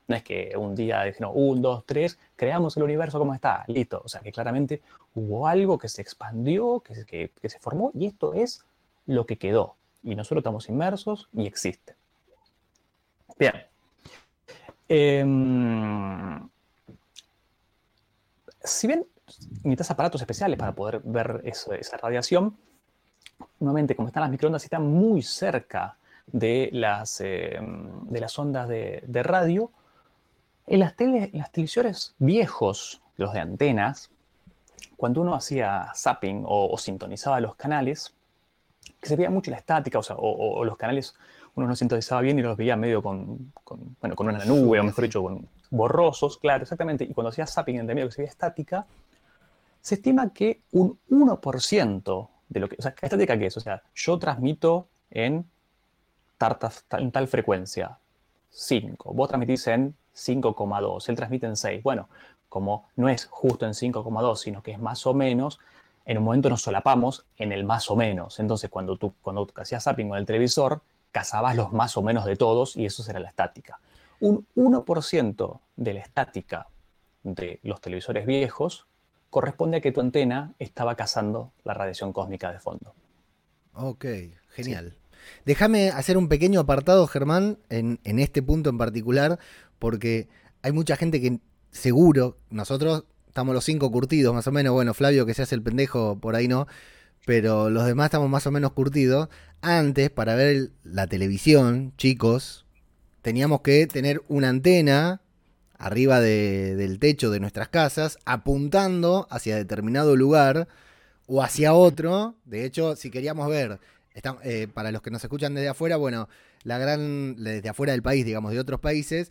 no es que un día dijeron, un, dos, tres, creamos el universo como está, listo. O sea, que claramente hubo algo que se expandió, que, se formó, y esto es lo que quedó. Y nosotros estamos inmersos y existe. Bien. Eh, si bien necesitas aparatos especiales para poder ver esa radiación, nuevamente, como están las microondas, están muy cerca de las, las ondas de radio, en las, tele, las televisores viejos, los de antenas, cuando uno hacía zapping o, o, sintonizaba los canales, que se veía mucho la estática, o, sea, o, o, los canales uno no sintonizaba bien y los veía medio con, con bueno, con una nube, o mejor dicho, con, borrosos, claro, exactamente. Y cuando hacía zapping en el medio que se veía estática, se estima que un 1% de lo que. O sea, ¿estática qué es? O sea, yo transmito en, tartas, en tal frecuencia, 5. Vos transmitís en 5,2. Él transmite en 6. Bueno, como no es justo en 5,2, sino que es más o menos, en un momento nos solapamos en el más o menos. Entonces, cuando tú cuando hacías zapping con el televisor, cazabas los más o menos de todos y eso será la estática. Un 1% de la estática de los televisores viejos corresponde a que tu antena estaba cazando la radiación cósmica de fondo. Ok, genial. Déjame hacer un pequeño apartado, Germán, en, en este punto en particular, porque hay mucha gente que seguro, nosotros estamos los cinco curtidos más o menos, bueno, Flavio que se hace el pendejo, por ahí no, pero los demás estamos más o menos curtidos. Antes, para ver la televisión, chicos, teníamos que tener una antena arriba del techo de nuestras casas, apuntando hacia determinado lugar o hacia otro. De hecho, si queríamos ver, eh, para los que nos escuchan desde afuera, bueno, la gran, desde afuera del país, digamos, de otros países,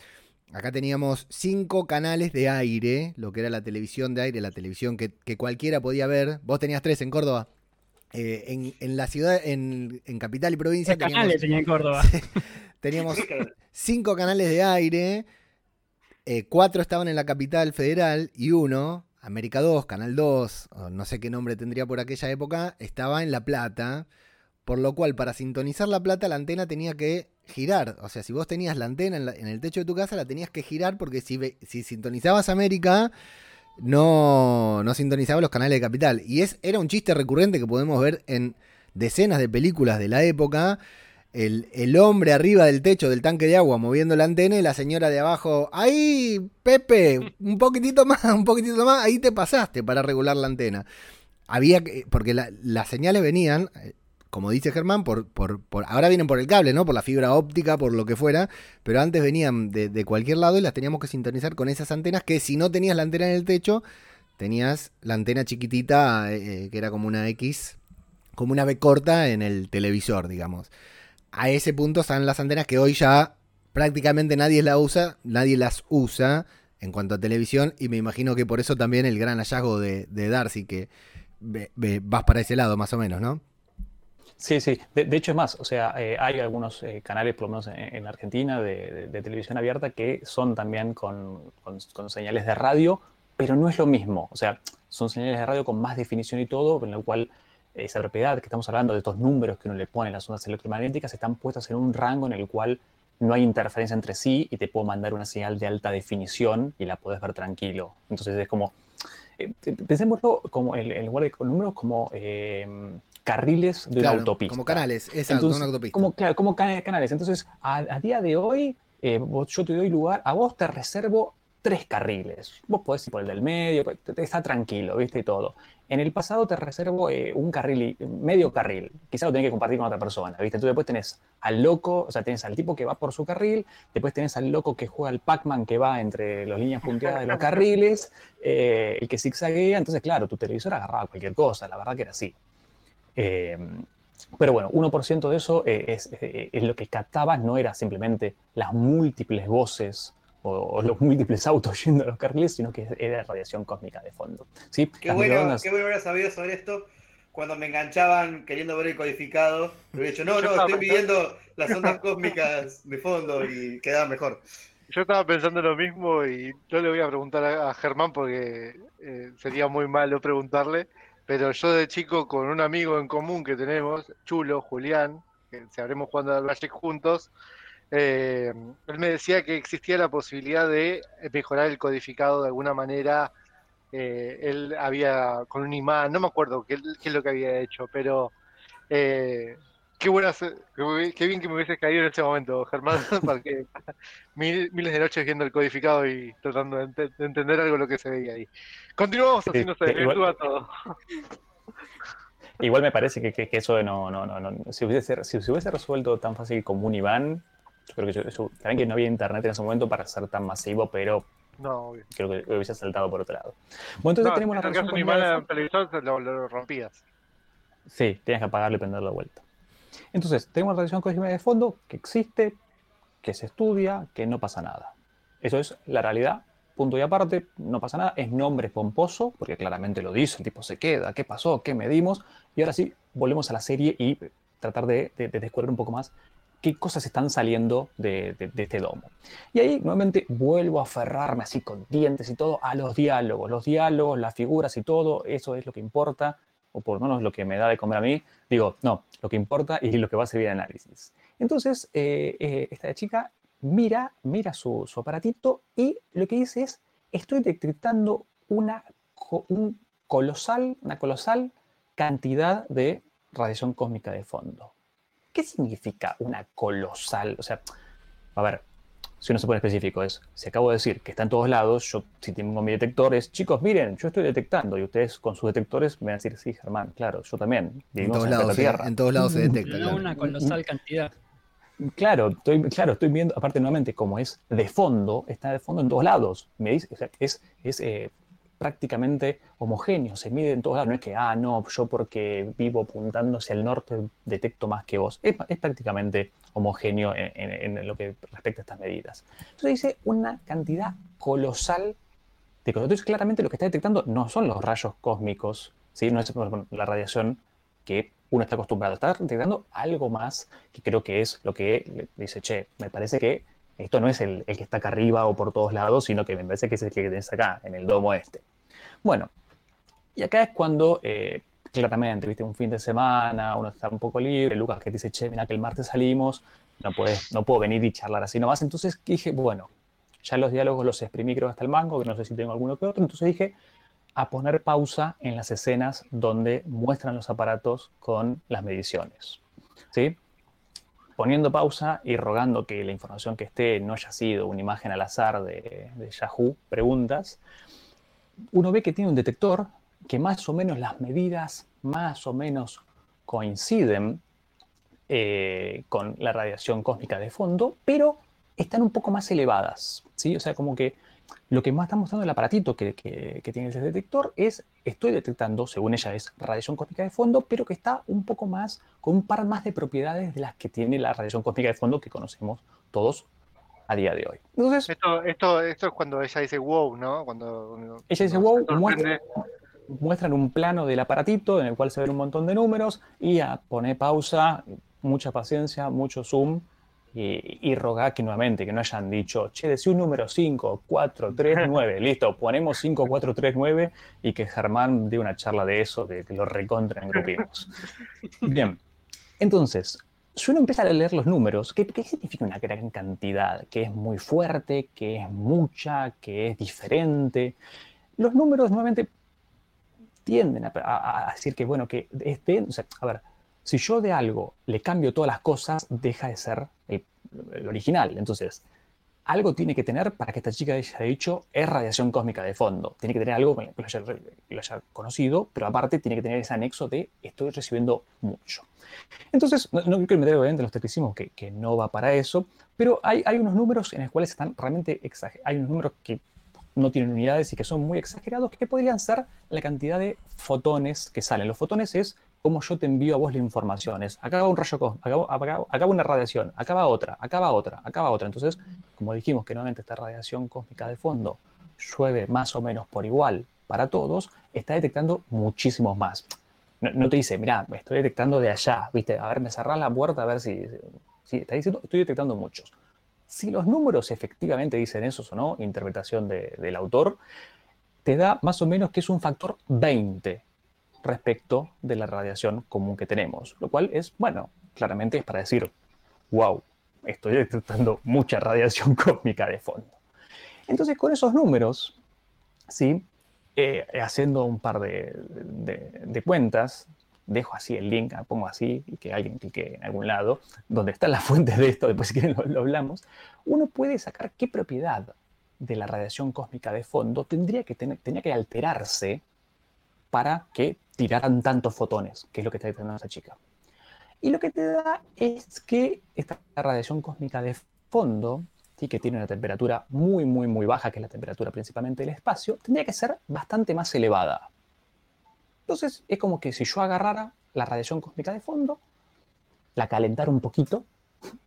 acá teníamos cinco canales de aire, lo que era la televisión de aire, la televisión que, cualquiera podía ver. Vos tenías tres en Córdoba. Eh, en, la ciudad, en, Capital y Provincia. teníamos, canales tenía en Córdoba? teníamos cinco canales de aire eh, cuatro estaban en la capital federal y uno, América 2, Canal 2, no sé qué nombre tendría por aquella época, estaba en La Plata. Por lo cual, para sintonizar La Plata, la antena tenía que girar. O sea, si vos tenías la antena en, el techo de tu casa, la tenías que girar porque si, si sintonizabas América, no, no sintonizaba los canales de capital. Y es, era un chiste recurrente que podemos ver en decenas de películas de la época el, hombre arriba del techo del tanque de agua moviendo la antena y la señora de abajo, ahí, Pepe, un poquitito más, un poquitito más, ahí te pasaste para regular la antena. Había que, porque las señales venían, eh, como dice Germán, por, por, ahora vienen por el cable, ¿no? Por la fibra óptica, por lo que fuera, pero antes venían de, cualquier lado y las teníamos que sintonizar con esas antenas que si no tenías la antena en el techo, tenías la antena chiquitita, eh, eh, que era como una X, como una B corta en el televisor, digamos a ese punto están las antenas que hoy ya prácticamente nadie las usa, nadie las usa en cuanto a televisión y me imagino que por eso también el gran hallazgo de, Darcy que vas para ese lado más o menos, ¿no? Sí, sí. De, hecho es más, o sea, eh, hay algunos eh, canales, por lo menos en, Argentina, de, televisión abierta que son también con, señales de radio, pero no es lo mismo. O sea, son señales de radio con más definición y todo, en lo cual esa propiedad que estamos hablando de estos números que uno le pone en las ondas electromagnéticas están puestas en un rango en el cual no hay interferencia entre sí y te puedo mandar una señal de alta definición y la puedes ver tranquilo. Entonces es como, eh, pensémoslo como en, lugar de números como em, carriles de una autopista. Como canales, exacto, una autopista. Como, claro, como canales. Entonces, a, día de hoy, eh, yo te doy lugar, a vos te reservo tres carriles. Vos podés ir por el del medio, está tranquilo, ¿viste? Y todo. En el pasado te reservo eh, un carril, medio carril. Quizás lo tenés que compartir con otra persona, ¿viste? Tú después tenés al loco, o sea, tenés al tipo que va por su carril, después tenés al loco que juega al Pac-Man que va entre las líneas punteadas de los carriles, eh, el que zigzaguea. Entonces, claro, tu televisor agarraba cualquier cosa, la verdad que era así. Eh, pero bueno, 1% de eso es, es, lo que captabas, no era simplemente las múltiples voces o, los múltiples autos yendo a los carriles, sino que era radiación cósmica de fondo. ¿sí? Qué, bueno, qué bueno haber sabido sobre esto cuando me enganchaban queriendo ver el codificado. Me había dicho, no, no, estoy pidiendo las ondas cósmicas de fondo y quedaba mejor. Yo estaba pensando lo mismo y yo le voy a preguntar a, Germán porque eh, sería muy malo preguntarle, pero yo de chico con un amigo en común que tenemos, Chulo, Julián, que se habremos jugando al Magic juntos, eh, él me decía que existía la posibilidad de mejorar el codificado de alguna manera. Eh, él había con un imán, no me acuerdo qué, es lo que había hecho, pero eh, qué, buenas, qué, bien que me hubieses caído en ese momento, Germán, porque miles de noches viendo el codificado y tratando de, entender algo de lo que se veía ahí. Continuamos haciendo igual, todo. Igual me parece que, eso no, no, no, no, si hubiese, si se hubiese resuelto tan fácil como un Iván, yo creo que también que no había internet en ese momento para ser tan masivo, pero no, creo que hubiese saltado por otro lado. Bueno, entonces tenemos la razón. Si en televisor, lo, lo, rompías. Sí, tenías que apagarlo y prenderlo de vuelta. Entonces, tenemos la radiación cósmica de fondo que existe, que se estudia, que no pasa nada. Eso es la realidad, punto y aparte, no pasa nada, es nombre pomposo, porque claramente lo dice, el tipo se queda, ¿qué pasó? ¿Qué medimos? Y ahora sí, volvemos a la serie y tratar de, descubrir un poco más qué cosas están saliendo de, este domo. Y ahí nuevamente vuelvo a aferrarme así con dientes y todo a los diálogos, los diálogos, las figuras y todo, eso es lo que importa, o por lo menos lo que me da de comer a mí. Digo, no, lo que importa y lo que va a servir de análisis. Entonces, eh, eh, esta chica mira, mira su, su, aparatito y lo que dice es, estoy detectando una, un colosal, una colosal cantidad de radiación cósmica de fondo. ¿Qué significa una colosal? O sea, a ver, si uno se pone específico, es, si acabo de decir que está en todos lados, yo si tengo mi detector es, chicos, miren, yo estoy detectando, y ustedes con sus detectores me van a decir, sí, Germán, claro, yo también. En todos, lados, en todos lados se detecta. Una colosal cantidad. Claro, estoy, claro, estoy viendo, aparte nuevamente, como es de fondo, está de fondo en todos lados. Me dice, es, es eh, prácticamente homogéneo, se mide en todos lados. No es que, ah, no, yo porque vivo apuntando hacia el norte detecto más que vos. Es, prácticamente homogéneo en, lo que respecta a estas medidas. Entonces dice una cantidad colosal de cosas. Entonces, claramente lo que está detectando no son los rayos cósmicos, ¿sí? no es la radiación que uno está acostumbrado. Está detectando algo más que creo que es lo que dice, che, me parece que esto no es el, que está acá arriba o por todos lados, sino que me parece que es el que tenés acá, en el domo este. Bueno, y acá es cuando, eh, claramente, viste, un fin de semana, uno está un poco libre, Lucas que te dice, che, mira que el martes salimos, no, no puedo venir y charlar así nomás. Entonces dije, bueno, ya los diálogos los exprimí creo hasta el mango, que no sé si tengo alguno que otro. Entonces dije, a poner pausa en las escenas donde muestran los aparatos con las mediciones. ¿Sí? Poniendo pausa y rogando que la información que esté no haya sido una imagen al azar de, Yahoo, preguntas, uno ve que tiene un detector que más o menos las medidas más o menos coinciden eh, con la radiación cósmica de fondo, pero están un poco más elevadas. ¿sí? O sea, como que lo que más está mostrando el aparatito que, tiene ese detector es, estoy detectando, según ella es radiación cósmica de fondo, pero que está un poco más, con un par más de propiedades de las que tiene la radiación cósmica de fondo que conocemos todos a día de hoy. Entonces, esto, esto, esto es cuando ella dice wow, ¿no? Cuando, ella dice wow, muestran un plano del aparatito en el cual se ven un montón de números y a poner pausa, mucha paciencia, mucho zoom y, rogar que nuevamente, que no hayan dicho, che, decía un número 5, 4, 3, 9, listo, ponemos 5, 4, 3, 9 y que Germán dé una charla de eso, de que lo recontra en grupos. Bien, entonces, si uno empieza a leer los números, ¿qué, ¿qué, significa una gran cantidad? ¿Que es muy fuerte? ¿Que es mucha? ¿Que es diferente? Los números nuevamente tienden a, decir que, bueno, que este, o sea, a ver, si yo de algo le cambio todas las cosas, deja de ser el, original. Entonces, algo tiene que tener para que esta chica haya dicho es radiación cósmica de fondo. Tiene que tener algo que lo haya, conocido, pero aparte tiene que tener ese anexo de estoy recibiendo mucho. Entonces, no, quiero que me dé obviamente los tecnicismos que, que, no va para eso, pero hay, hay unos números en los cuales están realmente exagerados. Hay unos números que no tienen unidades y que son muy exagerados, que podrían ser la cantidad de fotones que salen. Los fotones es cómo yo te envío a vos la información. Es, acá va un rayo cósmico, acá, una radiación, acá va otra, acá va otra, acá va otra. Entonces, como dijimos que nuevamente esta radiación cósmica de fondo llueve más o menos por igual para todos, está detectando muchísimos más. No, te dice, mira, me estoy detectando de allá, ¿viste? A ver, me cerrás la puerta a ver si, si está diciendo, estoy detectando muchos. Si los números efectivamente dicen eso o no, interpretación del autor, te da más o menos que es un factor 20 respecto de la radiación común que tenemos, lo cual es, bueno, claramente es para decir, wow, estoy detectando mucha radiación cósmica de fondo. Entonces, con esos números, ¿sí? Eh, haciendo un par de, cuentas, dejo así el link, pongo así y que alguien clique en algún lado, donde están las fuentes de esto, después si quieren lo, hablamos, uno puede sacar qué propiedad de la radiación cósmica de fondo tendría que, tener, tenía que alterarse para que tiraran tantos fotones, que es lo que está diciendo esa chica. Y lo que te da es que esta radiación cósmica de fondo, ¿sí? que tiene una temperatura muy, muy, muy baja, que es la temperatura principalmente del espacio, tendría que ser bastante más elevada. Entonces, es como que si yo agarrara la radiación cósmica de fondo, la calentara un poquito,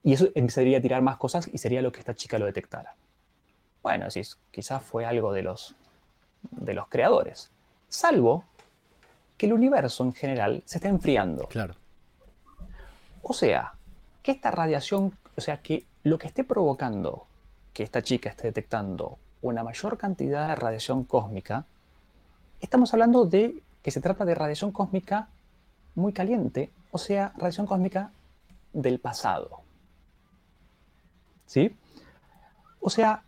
y eso empezaría a tirar más cosas y sería lo que esta chica lo detectara. bueno, sí, quizás fue algo de los, de los creadores. Salvo que el universo en general se está enfriando. Claro. O sea, que esta radiación, o sea, que lo que esté provocando que esta chica esté detectando una mayor cantidad de radiación cósmica, estamos hablando de que se trata de radiación cósmica muy caliente, o sea, radiación cósmica del pasado. ¿Sí? O sea,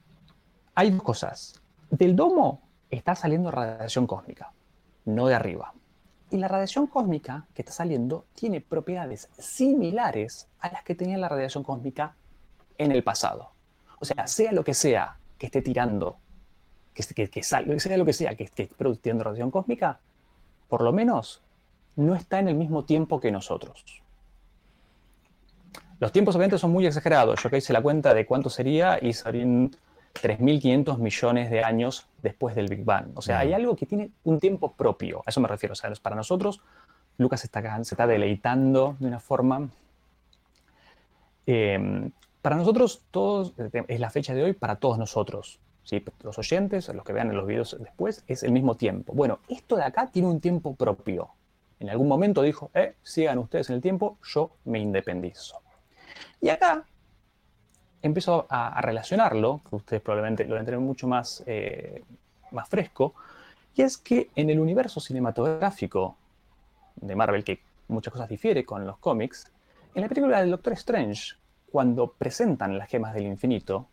hay dos cosas. Del domo está saliendo radiación cósmica, no de arriba. Y la radiación cósmica que está saliendo tiene propiedades similares a las que tenía la radiación cósmica en el pasado. O sea, sea lo que sea que esté tirando, que, que, que sea lo que sea que esté produciendo radiación cósmica, por lo menos no está en el mismo tiempo que nosotros. Los tiempos obviamente son muy exagerados. Yo que hice la cuenta de cuánto sería y serían 3.500 millones de años después del Big Bang. O sea, hay algo que tiene un tiempo propio. A eso me refiero. O sea, para nosotros, Lucas está, se está deleitando de una forma... Eh, para nosotros, todos, es la fecha de hoy para todos nosotros. ¿sí? Los oyentes, los que vean en los videos después, es el mismo tiempo. Bueno, esto de acá tiene un tiempo propio. En algún momento dijo, eh, sigan ustedes en el tiempo, yo me independizo. Y acá empiezo a, relacionarlo, que ustedes probablemente lo tener mucho más, eh, más fresco, y es que en el universo cinematográfico de Marvel, que muchas cosas difiere con los cómics, en la película del Doctor Strange, cuando presentan las gemas del infinito,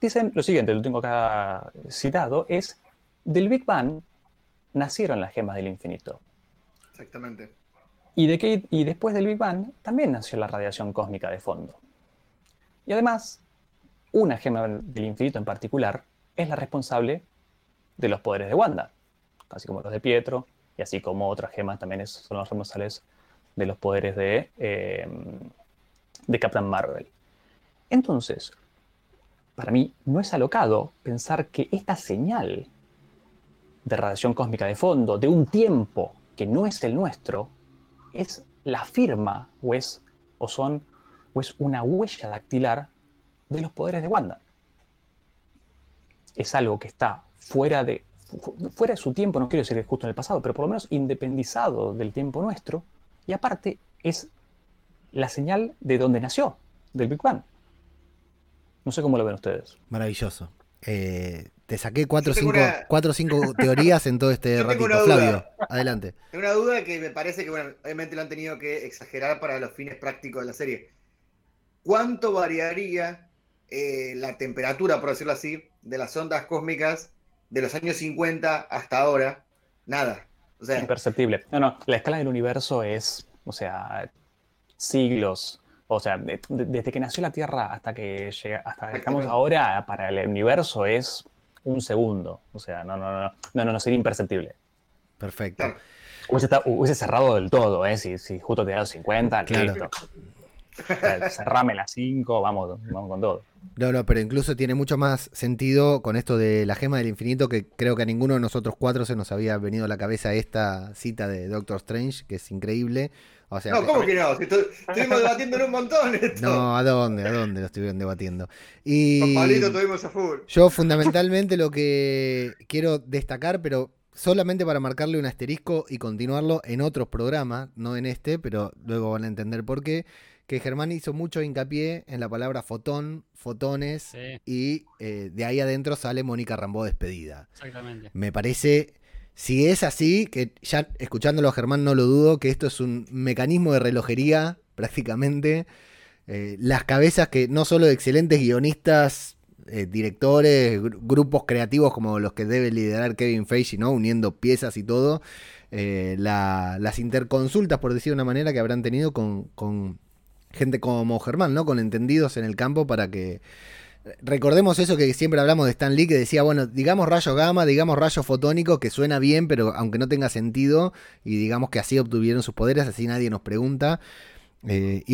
dicen lo siguiente, lo tengo acá citado, es del Big Bang nacieron las gemas del infinito. Exactamente. Y, de que, y después del Big Bang también nació la radiación cósmica de fondo. Y además, una gema del infinito en particular es la responsable de los poderes de Wanda, así como los de Pietro, y así como otras gemas también son los responsables de los poderes de, eh, de Captain Marvel. Entonces, para mí no es alocado pensar que esta señal de radiación cósmica de fondo, de un tiempo que no es el nuestro, es la firma o es, o son es una huella dactilar de los poderes de Wanda. Es algo que está fuera de, fuera de su tiempo, no quiero decir que justo en el pasado, pero por lo menos independizado del tiempo nuestro, y aparte es la señal de donde nació, del Big Bang. No sé cómo lo ven ustedes. Maravilloso. Eh, te saqué cuatro o cinco, teorías en todo este ratito. Flavio, adelante. Tengo una duda que me parece que, bueno, obviamente lo han tenido que exagerar para los fines prácticos de la serie. ¿Cuánto variaría eh, la temperatura, por decirlo así, de las ondas cósmicas de los años 50 hasta ahora? Nada. O sea, Imperceptible. No, no, la escala del universo es, o sea, siglos. O sea, desde que nació la Tierra hasta que llega, hasta que estamos ahora, para el universo es un segundo. O sea, no, no, no, no, no, no sería imperceptible. Perfecto. Hubiese, cerrado del todo, ¿eh? Si, si justo te das 50, listo. cerrame las 5, vamos, vamos con todo. No, no, pero incluso tiene mucho más sentido con esto de la gema del infinito, que creo que a ninguno de nosotros cuatro se nos había venido a la cabeza esta cita de Doctor Strange, que es increíble. O sea, no, ¿cómo que no? estuvimos debatiendo un montón esto. No, ¿a dónde? ¿A dónde lo estuvieron debatiendo? Y Con Pablito tuvimos a full. Yo fundamentalmente lo que quiero destacar, pero solamente para marcarle un asterisco y continuarlo en otros programas, no en este, pero luego van a entender por qué, que Germán hizo mucho hincapié en la palabra fotón, fotones, y eh, de ahí adentro sale Mónica Rambó despedida. Exactamente. Me parece, si es así, que ya escuchándolo a Germán no lo dudo, que esto es un mecanismo de relojería prácticamente. Eh, las cabezas que no solo de excelentes guionistas, eh, directores, grupos creativos como los que debe liderar Kevin Feige, ¿no? uniendo piezas y todo, las interconsultas, por decir de una manera, que habrán tenido con gente como Germán, ¿no? Con entendidos en el campo para que... Recordemos eso que siempre hablamos de Stan Lee, que decía, bueno, digamos rayo gamma, digamos rayo fotónico, que suena bien, pero aunque no tenga sentido, y digamos que así obtuvieron sus poderes, así nadie nos pregunta. Eh,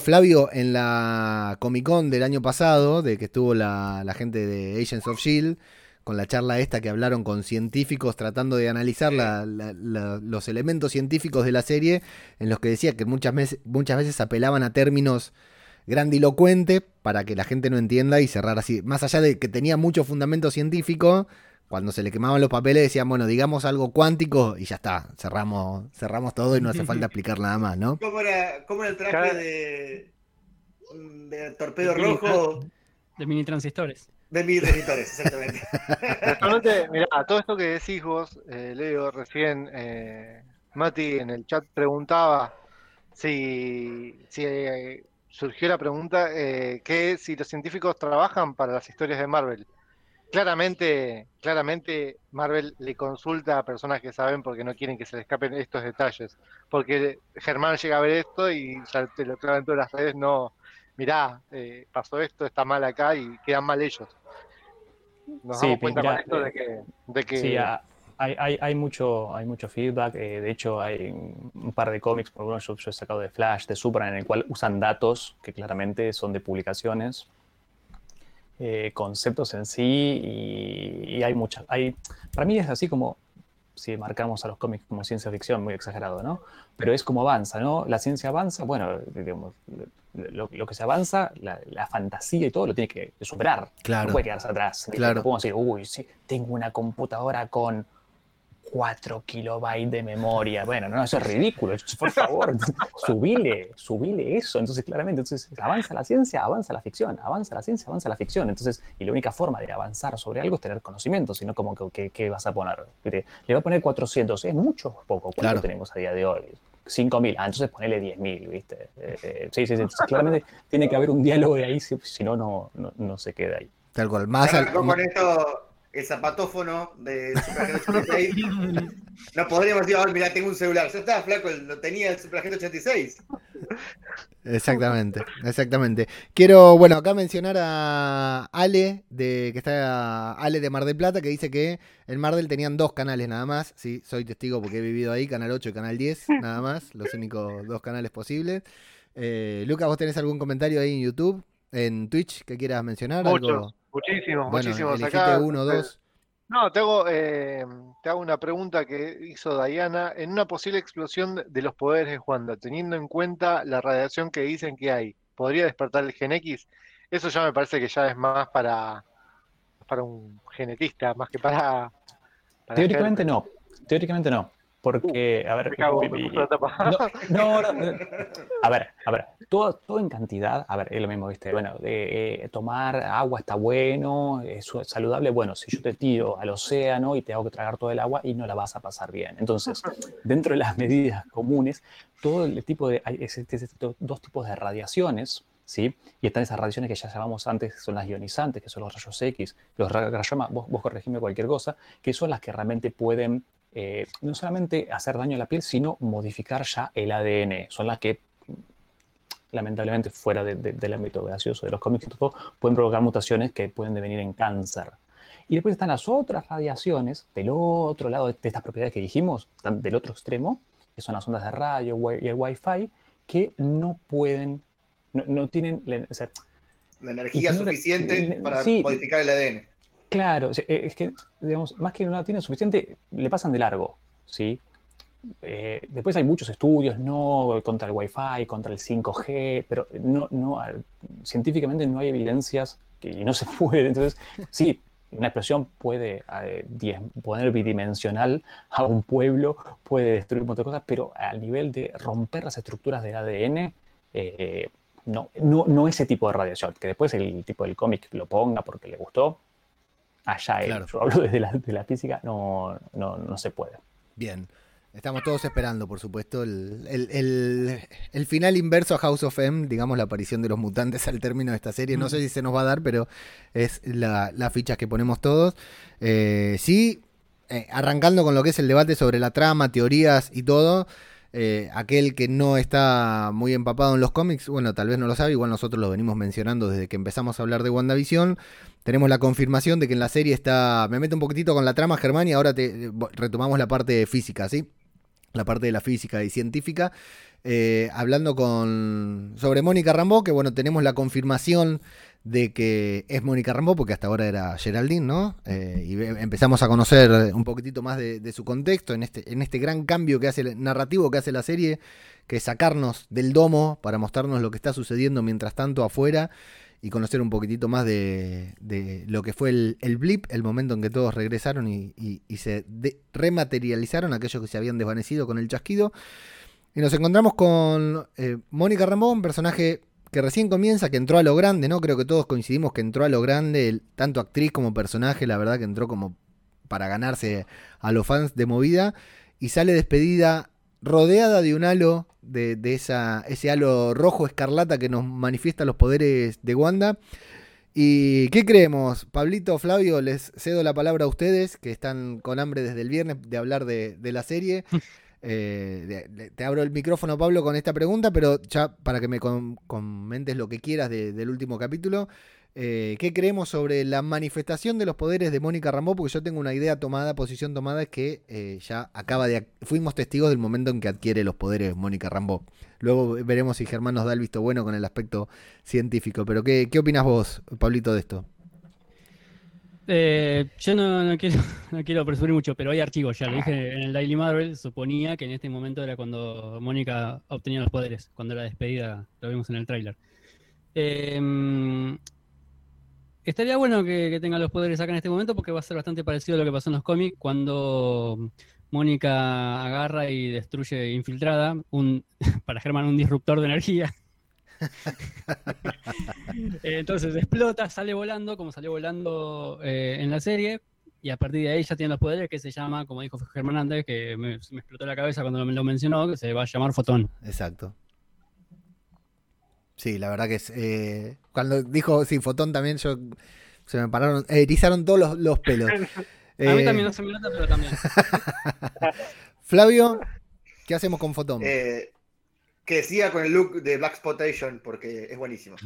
Flavio, en la Comic Con del año pasado, de que estuvo la, la gente de Agents of Shield, con la charla esta que hablaron con científicos tratando de analizar los elementos científicos de la serie, en los que decía que muchas veces, muchas veces apelaban a términos grandilocuente para que la gente no entienda y cerrar así. Más allá de que tenía mucho fundamento científico, cuando se le quemaban los papeles decían, bueno, digamos algo cuántico y ya está, cerramos, cerramos todo y no hace falta explicar nada más, ¿no? ¿Cómo era, cómo era el traje de, de torpedo rojo? De mini transistores. De mini transistores, exactamente. Realmente, mirá, todo esto que decís vos, eh, Leo, recién eh, Mati en el chat preguntaba si, si eh, surgió la pregunta eh, que si los científicos trabajan para las historias de Marvel. Claramente, claramente Marvel le consulta a personas que saben porque no quieren que se le escapen estos detalles. Porque Germán llega a ver esto y ya te lo clavan en todas las redes, no, mirá, pasó esto, está mal acá y quedan mal ellos. Nos Sí, damos cuenta con esto de que, de que Sí, hay, hay, hay, mucho, hay mucho feedback. eh, de hecho, hay un par de cómics, por ejemplo, yo, yo he sacado de Flash, de Superman, en el cual usan datos que claramente son de publicaciones, eh, conceptos en sí, y, y hay muchas. Hay, para mí es así como si marcamos a los cómics como ciencia ficción, muy exagerado, ¿no? Pero es como avanza, ¿no? La ciencia avanza, bueno, digamos, lo, lo que se avanza, la, la, fantasía y todo lo tiene que superar. Claro. No puede quedarse atrás. Claro. No podemos decir, uy, sí, tengo una computadora con 4 kilobytes de memoria. Bueno, no, eso es ridículo. Por favor, subile, subile eso. Entonces, claramente, entonces, avanza la ciencia, avanza la ficción, avanza la ciencia, avanza la ficción. Entonces, y la única forma de avanzar sobre algo es tener conocimiento, sino como que, que, que vas a poner. Le va a poner 400, es mucho o poco. ¿Cuánto Claro. tenemos a día de hoy? 5.000, ah, entonces ponele 10.000, ¿viste? Eh, eh, sí, sí, sí. Entonces, claramente tiene que haber un diálogo de ahí, si, si no, no, no, no se queda ahí. Tal cual. Más al- Arrancó con esto el zapatófono de Superagente 86. No podríamos decir, ahora mira, tengo un celular. Ya estaba flaco, lo tenía el Superagente 86. Exactamente, exactamente. Quiero, bueno, acá mencionar a Ale, de, que está Ale de Mar del Plata, que dice que en Mar del tenían dos canales nada más. Sí, soy testigo porque he vivido ahí, Canal 8 y Canal 10, nada más, los únicos dos canales posibles. Eh, Lucas, ¿vos tenés algún comentario ahí en YouTube, en Twitch, que quieras mencionar? muchos, ¿Algo? Muchísimos, Bueno, muchísimos. Acá, uno, dos. No, te hago, eh, te hago una pregunta que hizo Diana. En una posible explosión de los poderes de Wanda, teniendo en cuenta la radiación que dicen que hay, ¿podría despertar el Gen X? Eso ya me parece que ya es más para, para un genetista, más que para... para Teóricamente no, teóricamente no. Porque, a ver, no, no, a ver, a ver, todo, todo en cantidad, a ver, es lo mismo, ¿viste? Bueno, de, eh, tomar agua está bueno, es su- saludable, bueno, si yo te tiro al océano y te hago que tragar todo el agua y no la vas a pasar bien. Entonces, dentro de las medidas comunes, todo el tipo de, hay dos tipos de radiaciones, ¿sí? Y están esas radiaciones que ya llamamos antes, que son las ionizantes, que son los rayos X, los ra- rayos gamma, vos, vos corregime cualquier cosa, que son las que realmente pueden eh, no solamente hacer daño a la piel, sino modificar ya el ADN. Son las que, lamentablemente, fuera de- de- del ámbito gaseoso de los cómics, y todo, pueden provocar mutaciones que pueden devenir en cáncer. Y después están las otras radiaciones del otro lado de, de estas propiedades que dijimos, del otro extremo, que son las ondas de radio y el Wi-Fi, que no pueden, no, no tienen, la- o sea, La energía suficiente para sí. modificar el ADN. Claro, eh, es que, digamos, más que no tienen suficiente, le pasan de largo, ¿sí? Eh, después hay muchos estudios, no contra el Wi-Fi, contra el 5G, pero no, no, científicamente no hay evidencias que, y no se puede. Entonces, sí, una explosión puede eh, poner bidimensional a un pueblo, puede destruir de cosas, pero al nivel de romper las estructuras del ADN, no, no, no ese tipo de radiación, que después el tipo del cómic lo ponga porque le gustó, allá él. Claro. Yo hablo desde la, de la física, no, no, no se puede. Bien. Estamos todos esperando, por supuesto, el, el- el- el final inverso a House of M, digamos, la aparición de los mutantes al término de esta serie. No sé si se nos va a dar, pero es la, la ficha que ponemos todos. Eh, sí, eh, arrancando con lo que es el debate sobre la trama, teorías y todo. eh, aquel que no está muy empapado en los cómics, bueno, tal vez no lo sabe, igual nosotros lo venimos mencionando desde que empezamos a hablar de WandaVision. Tenemos la confirmación de que en la serie está. Me meto un poquitito con la trama, Germán, y ahora te, retomamos la parte física, ¿sí? La parte de la física y científica. Eh, hablando con. sobre Mónica Rambó, que bueno, tenemos la confirmación de que es Mónica Rambo, porque hasta ahora era Geraldine, ¿no? Eh, y empezamos a conocer un poquitito más de, su contexto en este, en este gran cambio que hace el narrativo que hace la serie, que es sacarnos del domo para mostrarnos lo que está sucediendo mientras tanto afuera y conocer un poquitito más de, lo que fue el, blip, el momento en que todos regresaron y, se rematerializaron aquellos que se habían desvanecido con el chasquido. Y nos encontramos con eh, Mónica Ramón, personaje que recién comienza, que entró a lo grande, ¿no? Creo que todos coincidimos que entró a lo grande, tanto actriz como personaje, la verdad que entró como para ganarse a los fans de movida y sale despedida rodeada de un halo, de, esa, ese halo rojo escarlata que nos manifiesta los poderes de Wanda. ¿Y qué creemos? Pablito, Flavio, les cedo la palabra a ustedes, que están con hambre desde el viernes de hablar de, la serie. Eh, te abro el micrófono, Pablo, con esta pregunta, pero ya para que me comentes lo que quieras del último capítulo. Eh, ¿Qué creemos sobre la manifestación de los poderes de Mónica Rambo? Porque yo tengo una idea tomada, posición tomada, es que eh, ya acaba de. Fuimos testigos del momento en que adquiere los poderes Mónica Rambo. Luego veremos si Germán nos da el visto bueno con el aspecto científico. Pero, ¿qué, qué opinas vos, Pablito, de esto? Eh, yo no, quiero, no quiero presumir mucho, pero hay archivos, ya lo dije en el Daily Marvel, suponía que en este momento era cuando Mónica obtenía los poderes, cuando era despedida, lo vimos en el tráiler. Eh, Estaría bueno que, tenga los poderes acá en este momento porque va a ser bastante parecido a lo que pasó en los cómics cuando Mónica agarra y destruye infiltrada un para Germán un disruptor de energía. Entonces explota, sale volando, como salió volando eh, en la serie, y a partir de ahí ya tiene los poderes que se llama, como dijo Germán antes, que me, me explotó la cabeza cuando me lo mencionó, que se va a llamar Fotón. Exacto. Sí, la verdad que es. Eh, cuando dijo sí, Fotón también, yo se me pararon, eh, erizaron todos los, pelos. a mí eh, también no se me nota, pero también. Flavio, ¿qué hacemos con Fotón? que siga con el look de Black Spotation, porque es buenísimo.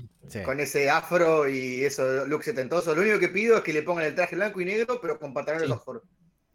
Con ese afro y eso, look setentoso. Lo único que pido es que le pongan el traje blanco y negro, pero con pantalones Oxford.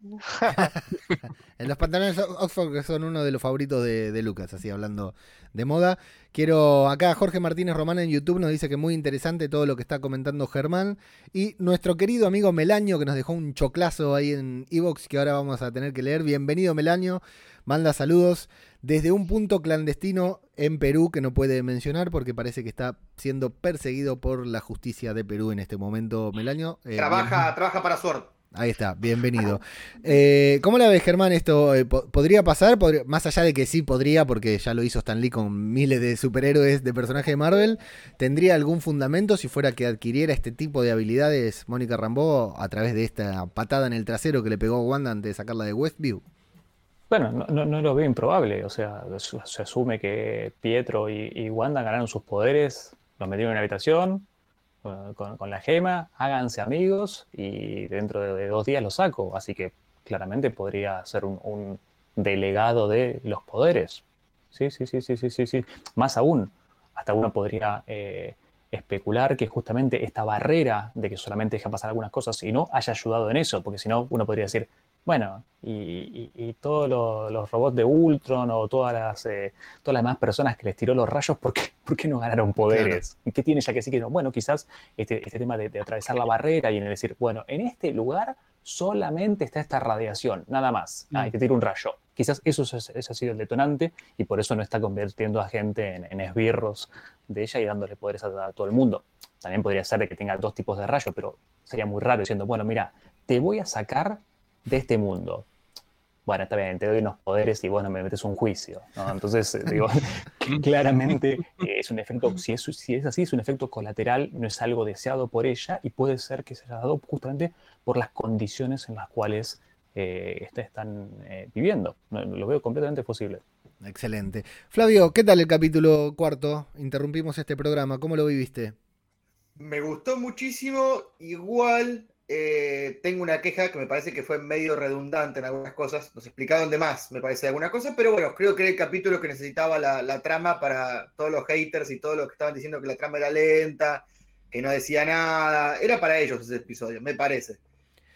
en los pantalones Oxford, que son uno de los favoritos de, de Lucas, así hablando de moda. Quiero, acá Jorge Martínez Román en YouTube nos dice que muy interesante todo lo que está comentando Germán. Y nuestro querido amigo Melaño, que nos dejó un choclazo ahí en Evox, que ahora vamos a tener que leer. Bienvenido Melaño, manda saludos desde un punto clandestino en Perú que no puede mencionar porque parece que está siendo perseguido por la justicia de Perú en este momento, Melaño. Eh, trabaja, trabaja para suerte. Ahí está, bienvenido. Eh, ¿Cómo la ves, Germán? ¿Esto eh, podría pasar? más allá de que sí podría, porque ya lo hizo Stan Lee con miles de superhéroes de personajes de Marvel, ¿tendría algún fundamento si fuera que adquiriera este tipo de habilidades Mónica Rambeau a través de esta patada en el trasero que le pegó Wanda antes de sacarla de Westview? Bueno, no, no, lo veo improbable. O sea, se asume que Pietro y, y Wanda ganaron sus poderes, los metieron en una habitación, con, la gema, háganse amigos y dentro de, dos días lo saco. Así que claramente podría ser un, delegado de los poderes. Sí, sí, sí, sí, sí, sí, sí. Más aún, hasta uno podría eh, especular que justamente esta barrera de que solamente deja pasar algunas cosas y no haya ayudado en eso, porque si no, uno podría decir, bueno, y, todos los, robots de Ultron o todas las, eh, todas las demás personas que les tiró los rayos, ¿por qué, por qué no ganaron poderes? ¿Y qué tiene ya que sí que no? Bueno, quizás este, este tema de, atravesar la barrera y en decir, bueno, en este lugar solamente está esta radiación, nada más. Ah, y te tira un rayo. Quizás eso, es, ha sido el detonante y por eso no está convirtiendo a gente en, esbirros de ella y dándole poderes a, todo el mundo. También podría ser de que tenga dos tipos de rayos, pero sería muy raro diciendo, bueno, mira, te voy a sacar de este mundo. Bueno, está bien, te doy unos poderes y bueno, me metes un juicio. Entonces, eh, digo, claramente eh, es un efecto, si es, si es así, es un efecto colateral, no es algo deseado por ella y puede ser que se haya dado justamente por las condiciones en las cuales eh, están viviendo. Lo veo completamente posible. Excelente. Flavio, ¿qué tal el capítulo cuarto? Interrumpimos este programa, ¿cómo lo viviste? Me gustó muchísimo, igual eh, tengo una queja que me parece que fue medio redundante en algunas cosas. Nos explicaron de más, me parece, alguna cosa, pero bueno, creo que era el capítulo que necesitaba la, trama para todos los haters y todos los que estaban diciendo que la trama era lenta, que no decía nada. Era para ellos ese episodio, me parece.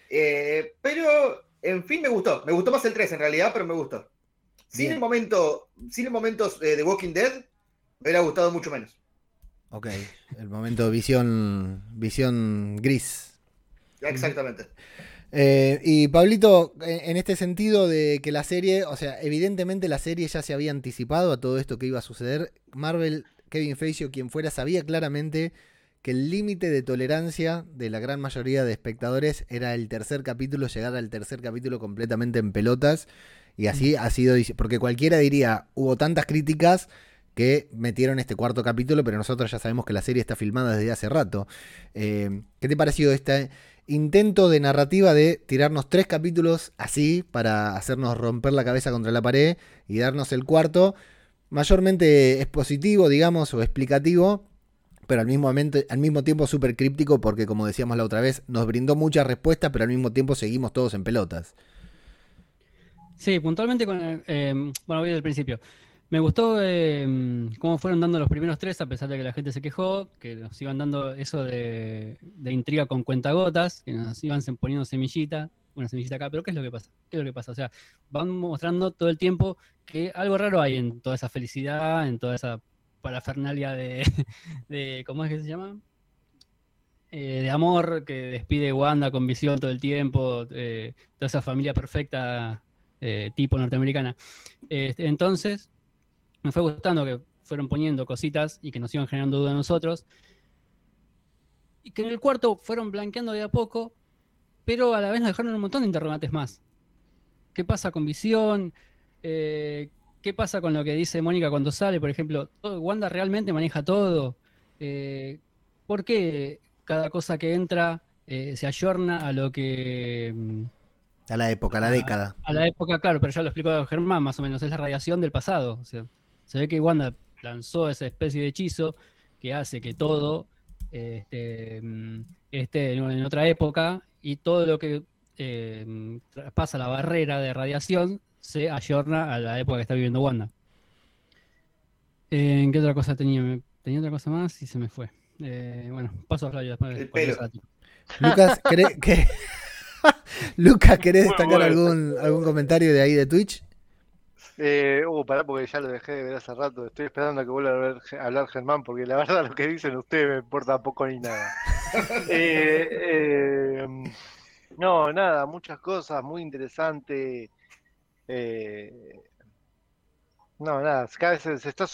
Eh, pero, en fin, me gustó. Me gustó más el 3 en realidad, pero me gustó. Sin el momento, sin el momento eh, de Walking Dead, me hubiera gustado mucho menos. Ok, el momento visión, visión gris. Exactamente. Eh, y Pablito, en este sentido de que la serie, o sea, evidentemente la serie ya se había anticipado a todo esto que iba a suceder. Marvel, Kevin Feige o quien fuera, sabía claramente que el límite de tolerancia de la gran mayoría de espectadores era el tercer capítulo, llegar al tercer capítulo completamente en pelotas. Y así ha sido, porque cualquiera diría, hubo tantas críticas que metieron este cuarto capítulo, pero nosotros ya sabemos que la serie está filmada desde hace rato. Eh, ¿Qué te pareció este intento de narrativa de tirarnos tres capítulos así para hacernos romper la cabeza contra la pared y darnos el cuarto? Mayormente expositivo, digamos, o explicativo, pero al mismo, al mismo tiempo súper críptico porque, como decíamos la otra vez, nos brindó muchas respuestas, pero al mismo tiempo seguimos todos en pelotas. Sí, puntualmente con... Eh, bueno, voy del principio. Me gustó eh, cómo fueron dando los primeros tres, a pesar de que la gente se quejó, que nos iban dando eso de, intriga con cuentagotas, que nos iban poniendo semillita, una semillita acá, pero ¿qué es lo que pasa? ¿Qué es lo que pasa? O sea, van mostrando todo el tiempo que algo raro hay en toda esa felicidad, en toda esa parafernalia de, de ¿cómo es que se llama? Eh, de amor que despide Wanda con visión todo el tiempo, eh, toda esa familia perfecta eh, tipo norteamericana. Este, entonces, me fue gustando que fueron poniendo cositas y que nos iban generando dudas a nosotros. Y que en el cuarto fueron blanqueando de a poco, pero a la vez nos dejaron un montón de interrogantes más. ¿Qué pasa con visión? ¿Qué pasa con lo que dice Mónica cuando sale? Por ejemplo, ¿Wanda realmente maneja todo? Eh, ¿Por qué cada cosa que entra eh, se ayorna a lo que... A la época, a la década. A la época, claro, pero ya lo explicó Germán más o menos, es la radiación del pasado. Se ve que Wanda lanzó esa especie de hechizo que hace que todo este, mm, esté en otra época y todo lo que eh, pasa la barrera de radiación se ayorna a la época que está viviendo Wanda. Eh, ¿En qué otra cosa tenía? Tenía otra cosa más y se me fue. Eh, bueno, paso a Flavio después. El pelo. Lucas, que... Lucas, ¿querés destacar algún, algún comentario de ahí de Twitch? Eh, uh, pará, porque ya lo dejé de ver hace rato. Estoy esperando a que vuelva a, ver, a hablar Germán, porque la verdad lo que dicen ustedes me importa poco ni nada. eh, eh, no, nada, muchas cosas, muy interesante. Eh, no, nada, cada vez se, está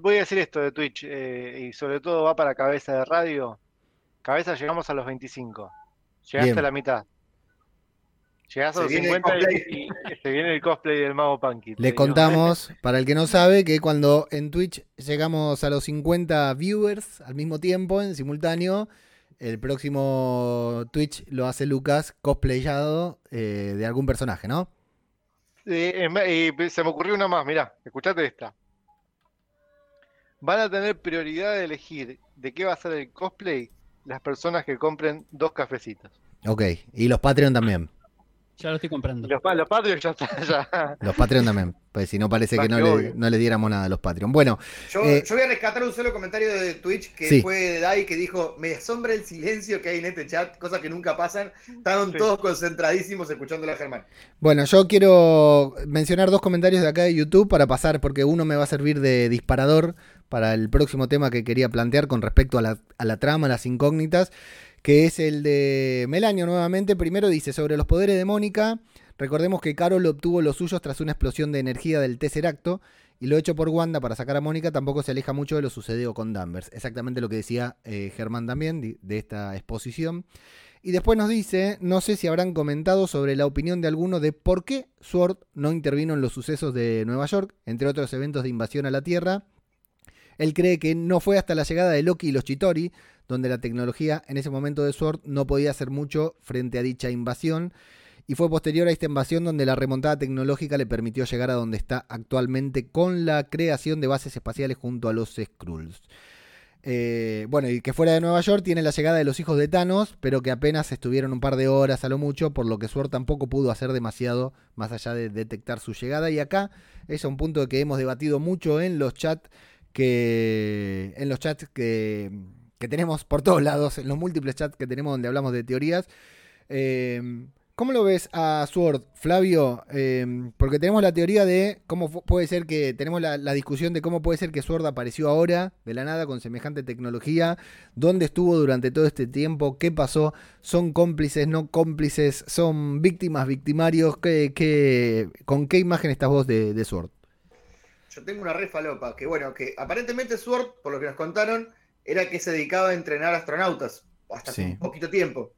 Voy a decir esto de Twitch, eh, y sobre todo va para cabeza de radio. Cabeza llegamos a los 25. Llegaste a la mitad. Llegás a los 50 y, se viene el cosplay del Mago Punky. Le contamos, para el que no sabe, que cuando en Twitch llegamos a los 50 viewers al mismo tiempo, en simultáneo, el próximo Twitch lo hace Lucas cosplayado eh, de algún personaje, ¿no? y se me ocurrió una más, mirá, escuchate esta. Van a tener prioridad de elegir de qué va a ser el cosplay las personas que compren dos cafecitos. Ok, y los Patreon también. Ya lo estoy comprando. Los, los Patreon ya están. Ya. Los Patreon también. Pues si no parece que, no, le, no, le, diéramos nada a los Patreon. Bueno. Eh, yo, voy a rescatar un solo comentario de Twitch que fue de Dai que dijo: Me asombra el silencio que hay en este chat, cosas que nunca pasan. Estaban todos concentradísimos escuchando a Germán. Bueno, yo quiero mencionar dos comentarios de acá de YouTube para pasar, porque uno me va a servir de disparador para el próximo tema que quería plantear con respecto a la, a la trama, las incógnitas que es el de Melanio nuevamente. Primero dice sobre los poderes de Mónica. Recordemos que Carol obtuvo los suyos tras una explosión de energía del Tesseracto y lo hecho por Wanda para sacar a Mónica tampoco se aleja mucho de lo sucedido con Danvers. Exactamente lo que decía eh, Germán también de, esta exposición. Y después nos dice, no sé si habrán comentado sobre la opinión de alguno de por qué Sword no intervino en los sucesos de Nueva York, entre otros eventos de invasión a la Tierra. Él cree que no fue hasta la llegada de Loki y los Chitori, donde la tecnología en ese momento de Sword no podía hacer mucho frente a dicha invasión. Y fue posterior a esta invasión donde la remontada tecnológica le permitió llegar a donde está actualmente con la creación de bases espaciales junto a los Skrulls. Eh, bueno, y que fuera de Nueva York tiene la llegada de los hijos de Thanos, pero que apenas estuvieron un par de horas a lo mucho, por lo que Sword tampoco pudo hacer demasiado más allá de detectar su llegada. Y acá es un punto que hemos debatido mucho en los chats que en los chats que que tenemos por todos lados, en los múltiples chats que tenemos donde hablamos de teorías, eh, ¿Cómo lo ves a Sword, Flavio? Eh, porque tenemos la teoría de cómo puede ser que, tenemos la, discusión de cómo puede ser que Sword apareció ahora, de la nada, con semejante tecnología, dónde estuvo durante todo este tiempo, qué pasó, son cómplices, no cómplices, son víctimas, victimarios, ¿Qué, qué- con qué imagen estás vos de, de Sword? Yo tengo una re falopa, que bueno, que aparentemente Sword, por lo que nos contaron, era que se dedicaba a entrenar astronautas hasta Sí. un poquito tiempo.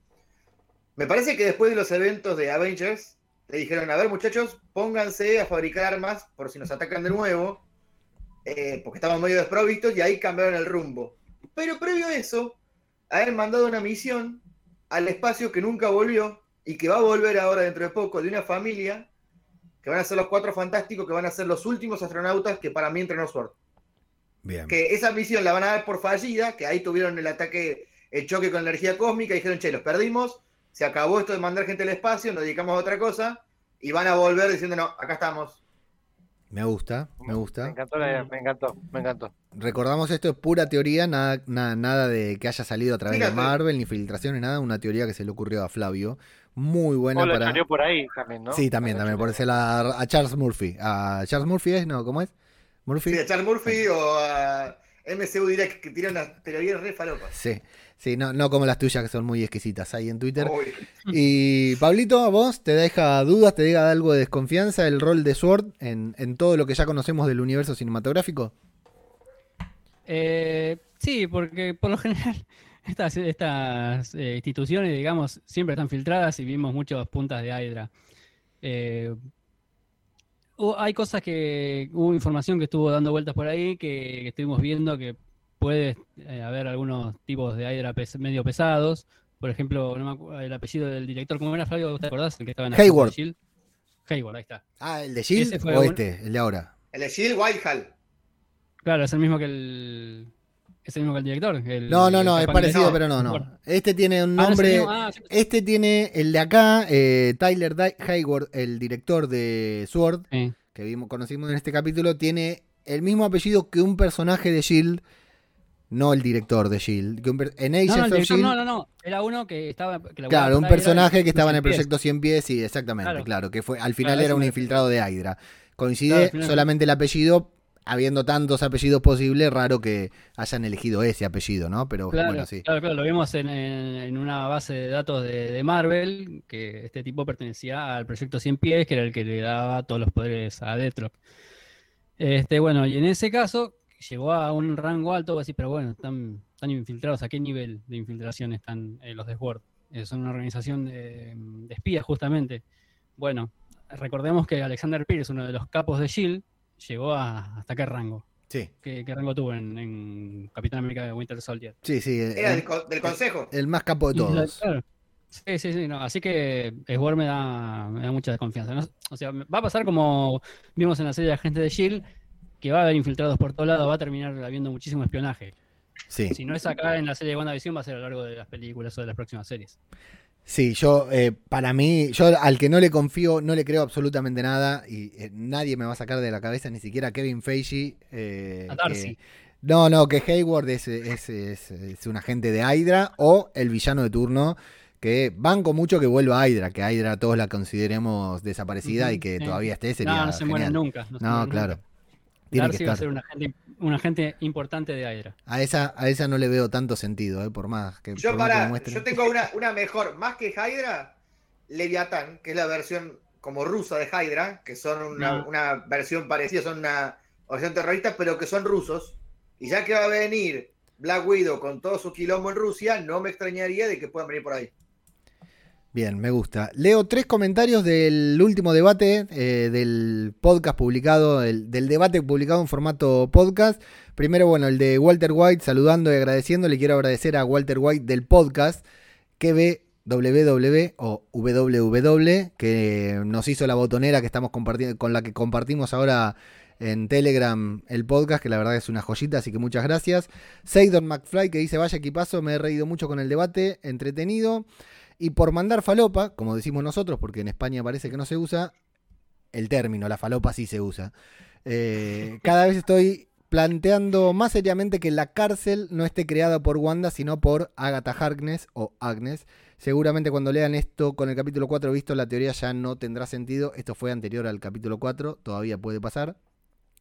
Me parece que después de los eventos de Avengers, le dijeron, a ver muchachos, pónganse a fabricar armas por si nos atacan de nuevo, eh, porque estaban medio desprovistos y ahí cambiaron el rumbo. Pero previo a eso, haber mandado una misión al espacio que nunca volvió y que va a volver ahora dentro de poco, de una familia que van a ser los cuatro fantásticos, que van a ser los últimos astronautas que para mí entrenó Sword. Bien. Que esa misión la van a dar por fallida, que ahí tuvieron el ataque, el choque con energía cósmica, y dijeron, che, los perdimos, se acabó esto de mandar gente al espacio, nos dedicamos a otra cosa, y van a volver diciendo, no, acá estamos. Me gusta, me Me gusta. encantó la idea, me encantó, me encantó. Recordamos esto es pura teoría, nada, nada, nada de que haya salido a través de. Marvel, ni filtraciones, nada, una teoría que se le ocurrió a Flavio. Muy buena O lo para. choreó por ahí también, ¿no? Sí, también, también, por ese lado a Charles Murphy. A Charles Murphy es, ¿no? ¿Cómo es? Murphy. Sí, a Charles Murphy o a MCU Direct, que tiran unas teorías re falopas. Sí, sí, no, no como las tuyas que son muy exquisitas ahí en Twitter. Uy. Y Pablito, ¿a vos te deja dudas, te deja algo de desconfianza el rol de Sword en, en todo lo que ya conocemos del universo cinematográfico? Eh, sí, porque por lo general estas, estas eh, instituciones, digamos, siempre están filtradas y vimos muchas puntas de Hydra. Eh, hu- hay cosas que hubo información que estuvo dando vueltas por ahí que, que estuvimos viendo que puede eh, haber algunos tipos de Hydra pes- medio pesados. Por ejemplo, no me acu- el apellido del director, ¿cómo era Flavio? ¿Te acordás? El que estaba en Hayward. Shield. Hayward, ahí está. Ah, ¿el de Shield o un- este, el de ahora? El de Shield, Whitehall. Claro, es el mismo que el. Es el mismo que el director. el- No, no, no, es parecido, no, pero no, no. Este tiene un Ah, no nombre. ah, Este tiene el de acá, eh, Tyler Hayward, el director de Sword, que vimos, conocimos en este capítulo, tiene el mismo apellido que un personaje de Shield, no el director de Shield. Que un en No, Agents no, el of Shield, no, no, no. Era uno que estaba. que claro, un personaje que estaba en el proyecto 100 pies, sí, exactamente, claro, Claro. que fue al final Claro, era un infiltrado de Hydra. Coincide Claro, solamente el apellido, habiendo tantos apellidos posibles, raro que hayan elegido ese apellido, ¿no? Pero Claro, bueno, sí. claro, claro, lo vimos en, en- una base de datos de, de Marvel, que este tipo pertenecía al proyecto 100 pies, que era el que le daba todos los poderes a Deathstroke. Este, bueno, y en ese caso llegó a un rango alto, así, pero bueno, están, están infiltrados. ¿A qué nivel de infiltración están eh, los de Sword? Eh, son una organización de, de espías, justamente. Bueno, recordemos que Alexander Pierce, uno de los capos de Shield, llegó a hasta qué rango. Sí, ¿Qué, qué rango tuvo en, en Capitán América de Winter Soldier? sí, sí. Era el- del, co- del consejo. El más capo de todos. claro. Sí, sí, sí, no. Así que Sword me da, me da mucha desconfianza. ¿no? O sea, va a pasar como vimos en la serie de Agentes de Shield, que va a haber infiltrados por todos lados, va a terminar habiendo muchísimo espionaje. Sí, Si no es acá en la serie de WandaVision, va a ser a lo largo de las películas o de las próximas series. Sí, yo, eh, para mí, yo al que no le confío, no le creo absolutamente nada y eh, nadie me va a sacar de la cabeza, ni siquiera Kevin Feige. eh, A Darcy. que- no, no, que Hayward es, es, es- es un agente de Hydra o el villano de turno. Que banco mucho que vuelva a Hydra, que Hydra todos la consideremos desaparecida y que todavía esté, sería No, no se mueren genial. nunca. No, se No, mueren claro. nunca. Tiene Darcy que va a estar. ser un agente, un agente importante de Hydra. A esa, a esa no le veo tanto sentido, eh, por más que, Yo, por más que para, yo tengo una, una mejor, más que Hydra, Leviatán, que es la versión como rusa de Hydra, que son una, No. una versión parecida, son una organización terrorista, pero que son rusos. Y ya que va a venir Black Widow con todo su quilombo en Rusia, no me extrañaría de que puedan venir por ahí. Bien, me gusta. Leo tres comentarios del último debate eh, del podcast publicado, el- del debate publicado en formato podcast. Primero, bueno, el de Walter White, saludando y agradeciendo. Le quiero agradecer a Walter White del podcast que ve www o www que nos hizo la botonera que estamos compartiendo con la que compartimos ahora en Telegram el podcast que la verdad es una joyita así que muchas gracias Seidon McFly que dice vaya equipazo me he reído mucho con el debate entretenido y por mandar falopa, como decimos nosotros, porque en España parece que no se usa, el término, la falopa sí se usa. Eh, cada vez estoy planteando más seriamente que la cárcel no esté creada por Wanda, sino por Agatha Harkness o Agnes. Seguramente cuando lean esto con el capítulo 4 visto, la teoría ya no tendrá sentido. Esto fue anterior al capítulo 4, todavía puede pasar.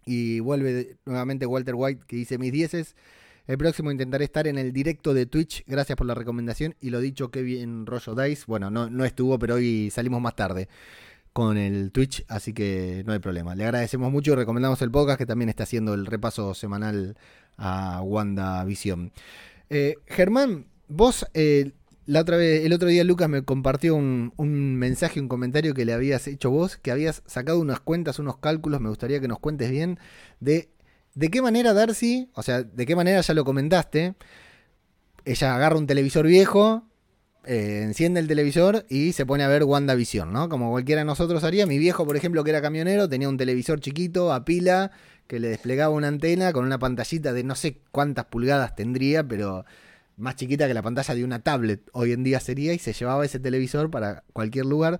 Y vuelve nuevamente Walter White que dice mis dieces. El próximo intentaré estar en el directo de Twitch. Gracias por la recomendación. Y lo dicho, que bien rollo Dice. Bueno, no, no estuvo, pero hoy salimos más tarde con el Twitch, así que no hay problema. Le agradecemos mucho y recomendamos el podcast que también está haciendo el repaso semanal a WandaVision. Eh, Germán, vos eh, la otra vez, el otro día Lucas me compartió un, un, mensaje, un comentario que le habías hecho vos, que habías sacado unas cuentas, unos cálculos, me gustaría que nos cuentes bien, de de qué manera Darcy, o sea, de qué manera ya lo comentaste, ella agarra un televisor viejo, eh, enciende el televisor y se pone a ver WandaVision, ¿no? Como cualquiera de nosotros haría. Mi viejo, por ejemplo, que era camionero, tenía un televisor chiquito a pila que le desplegaba una antena con una pantallita de no sé cuántas pulgadas tendría, pero más chiquita que la pantalla de una tablet hoy en día sería y se llevaba ese televisor para cualquier lugar.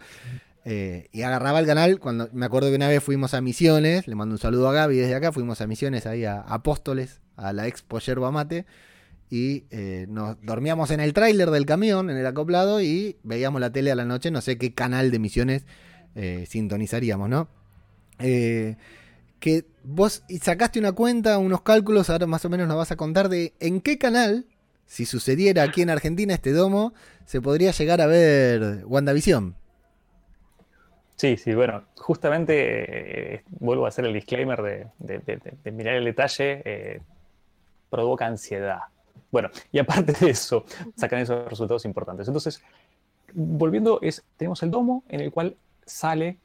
Eh, y agarraba el canal cuando me acuerdo que una vez fuimos a Misiones, le mando un saludo a Gaby desde acá, fuimos a Misiones ahí a Apóstoles, a la expo Yerba Mate y eh, nos dormíamos en el tráiler del camión, en el acoplado, y veíamos la tele a la noche, no sé qué canal de misiones eh, sintonizaríamos, ¿no? Que vos sacaste una cuenta, unos cálculos, ahora más o menos nos vas a contar de en qué canal, si sucediera aquí en Argentina este domo, se podría llegar a ver WandaVision. Sí, sí, bueno, justamente vuelvo a hacer el disclaimer de, mirar el detalle, provoca ansiedad. Bueno, y aparte de eso, sacan esos resultados importantes. Entonces, volviendo, tenemos el domo en el cual sale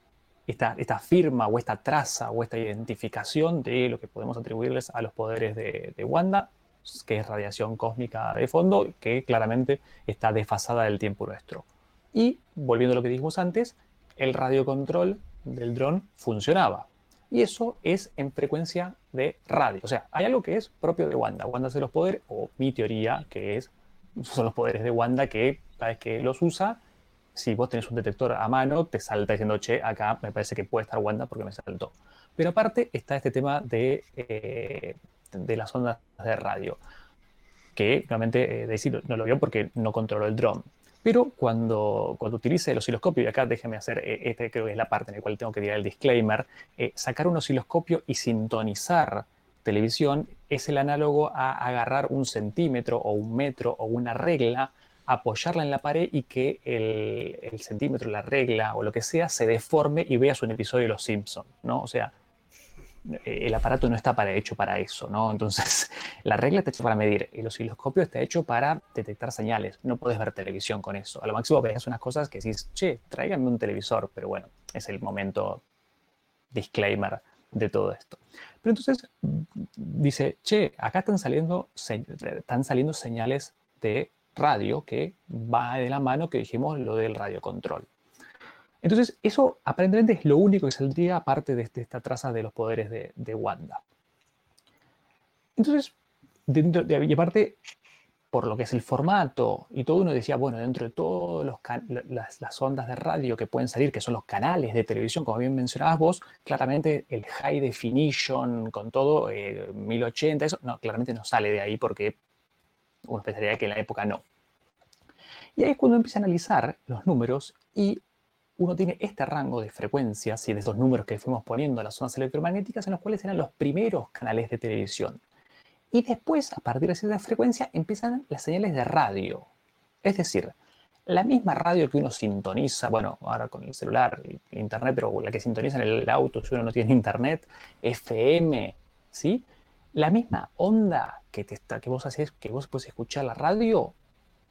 esta, esta firma o esta traza o esta identificación de lo que podemos atribuirles a los poderes de, de Wanda, que es radiación cósmica de fondo, que claramente está desfasada del tiempo nuestro. Y, volviendo a lo que dijimos antes, el radiocontrol del dron funcionaba. Y eso es en frecuencia de radio. O sea, hay algo que es propio de Wanda. Wanda hace los poderes, o mi teoría, que es, son los poderes de Wanda que cada vez que los usa, si vos tenés un detector a mano, te salta diciendo, che, acá me parece que puede estar Wanda porque me saltó. Pero aparte está este tema de, eh, de las ondas de radio, que realmente eh, no lo vio porque no controló el drone. Pero cuando, cuando utilice el osciloscopio, y acá déjeme hacer, eh, este creo que es la parte en la cual tengo que tirar el disclaimer, eh, sacar un osciloscopio y sintonizar televisión es el análogo a agarrar un centímetro o un metro o una regla, apoyarla en la pared y que el, el centímetro, la regla o lo que sea se deforme y veas un episodio de Los Simpsons, ¿no? O sea, el aparato no está para, hecho para eso, ¿no? Entonces, la regla está hecha para medir, el osciloscopio está hecho para detectar señales, no puedes ver televisión con eso. A lo máximo ves unas cosas que decís, che, tráigame un televisor, pero bueno, es el momento disclaimer de todo esto. Pero entonces dice, che, acá están saliendo, están saliendo señales de radio que va de la mano que dijimos lo del radiocontrol. Entonces, eso aparentemente es lo único que saldría aparte de, este, esta traza de los poderes de, Wanda. Entonces, y aparte, por lo que es el formato y todo, uno decía, bueno, dentro de todas las, ondas de radio que pueden salir, que son los canales de televisión, como bien mencionabas vos, claramente el high definition con todo, 1080, eh, eso, no, claramente no sale de ahí porque uno pensaría que en la época no. Y ahí es cuando empieza a analizar los números y uno tiene este rango de frecuencias y de esos números que fuimos poniendo a las zonas electromagnéticas en los cuales eran los primeros canales de televisión. Y después, a partir de esa frecuencia, empiezan las señales de radio. Es decir, la misma radio que uno sintoniza, bueno, ahora con el celular, internet, pero la que sintoniza en el auto si uno no tiene internet, FM, ¿sí? La misma onda que, está, que vos haces, que vos puedes escuchar la radio,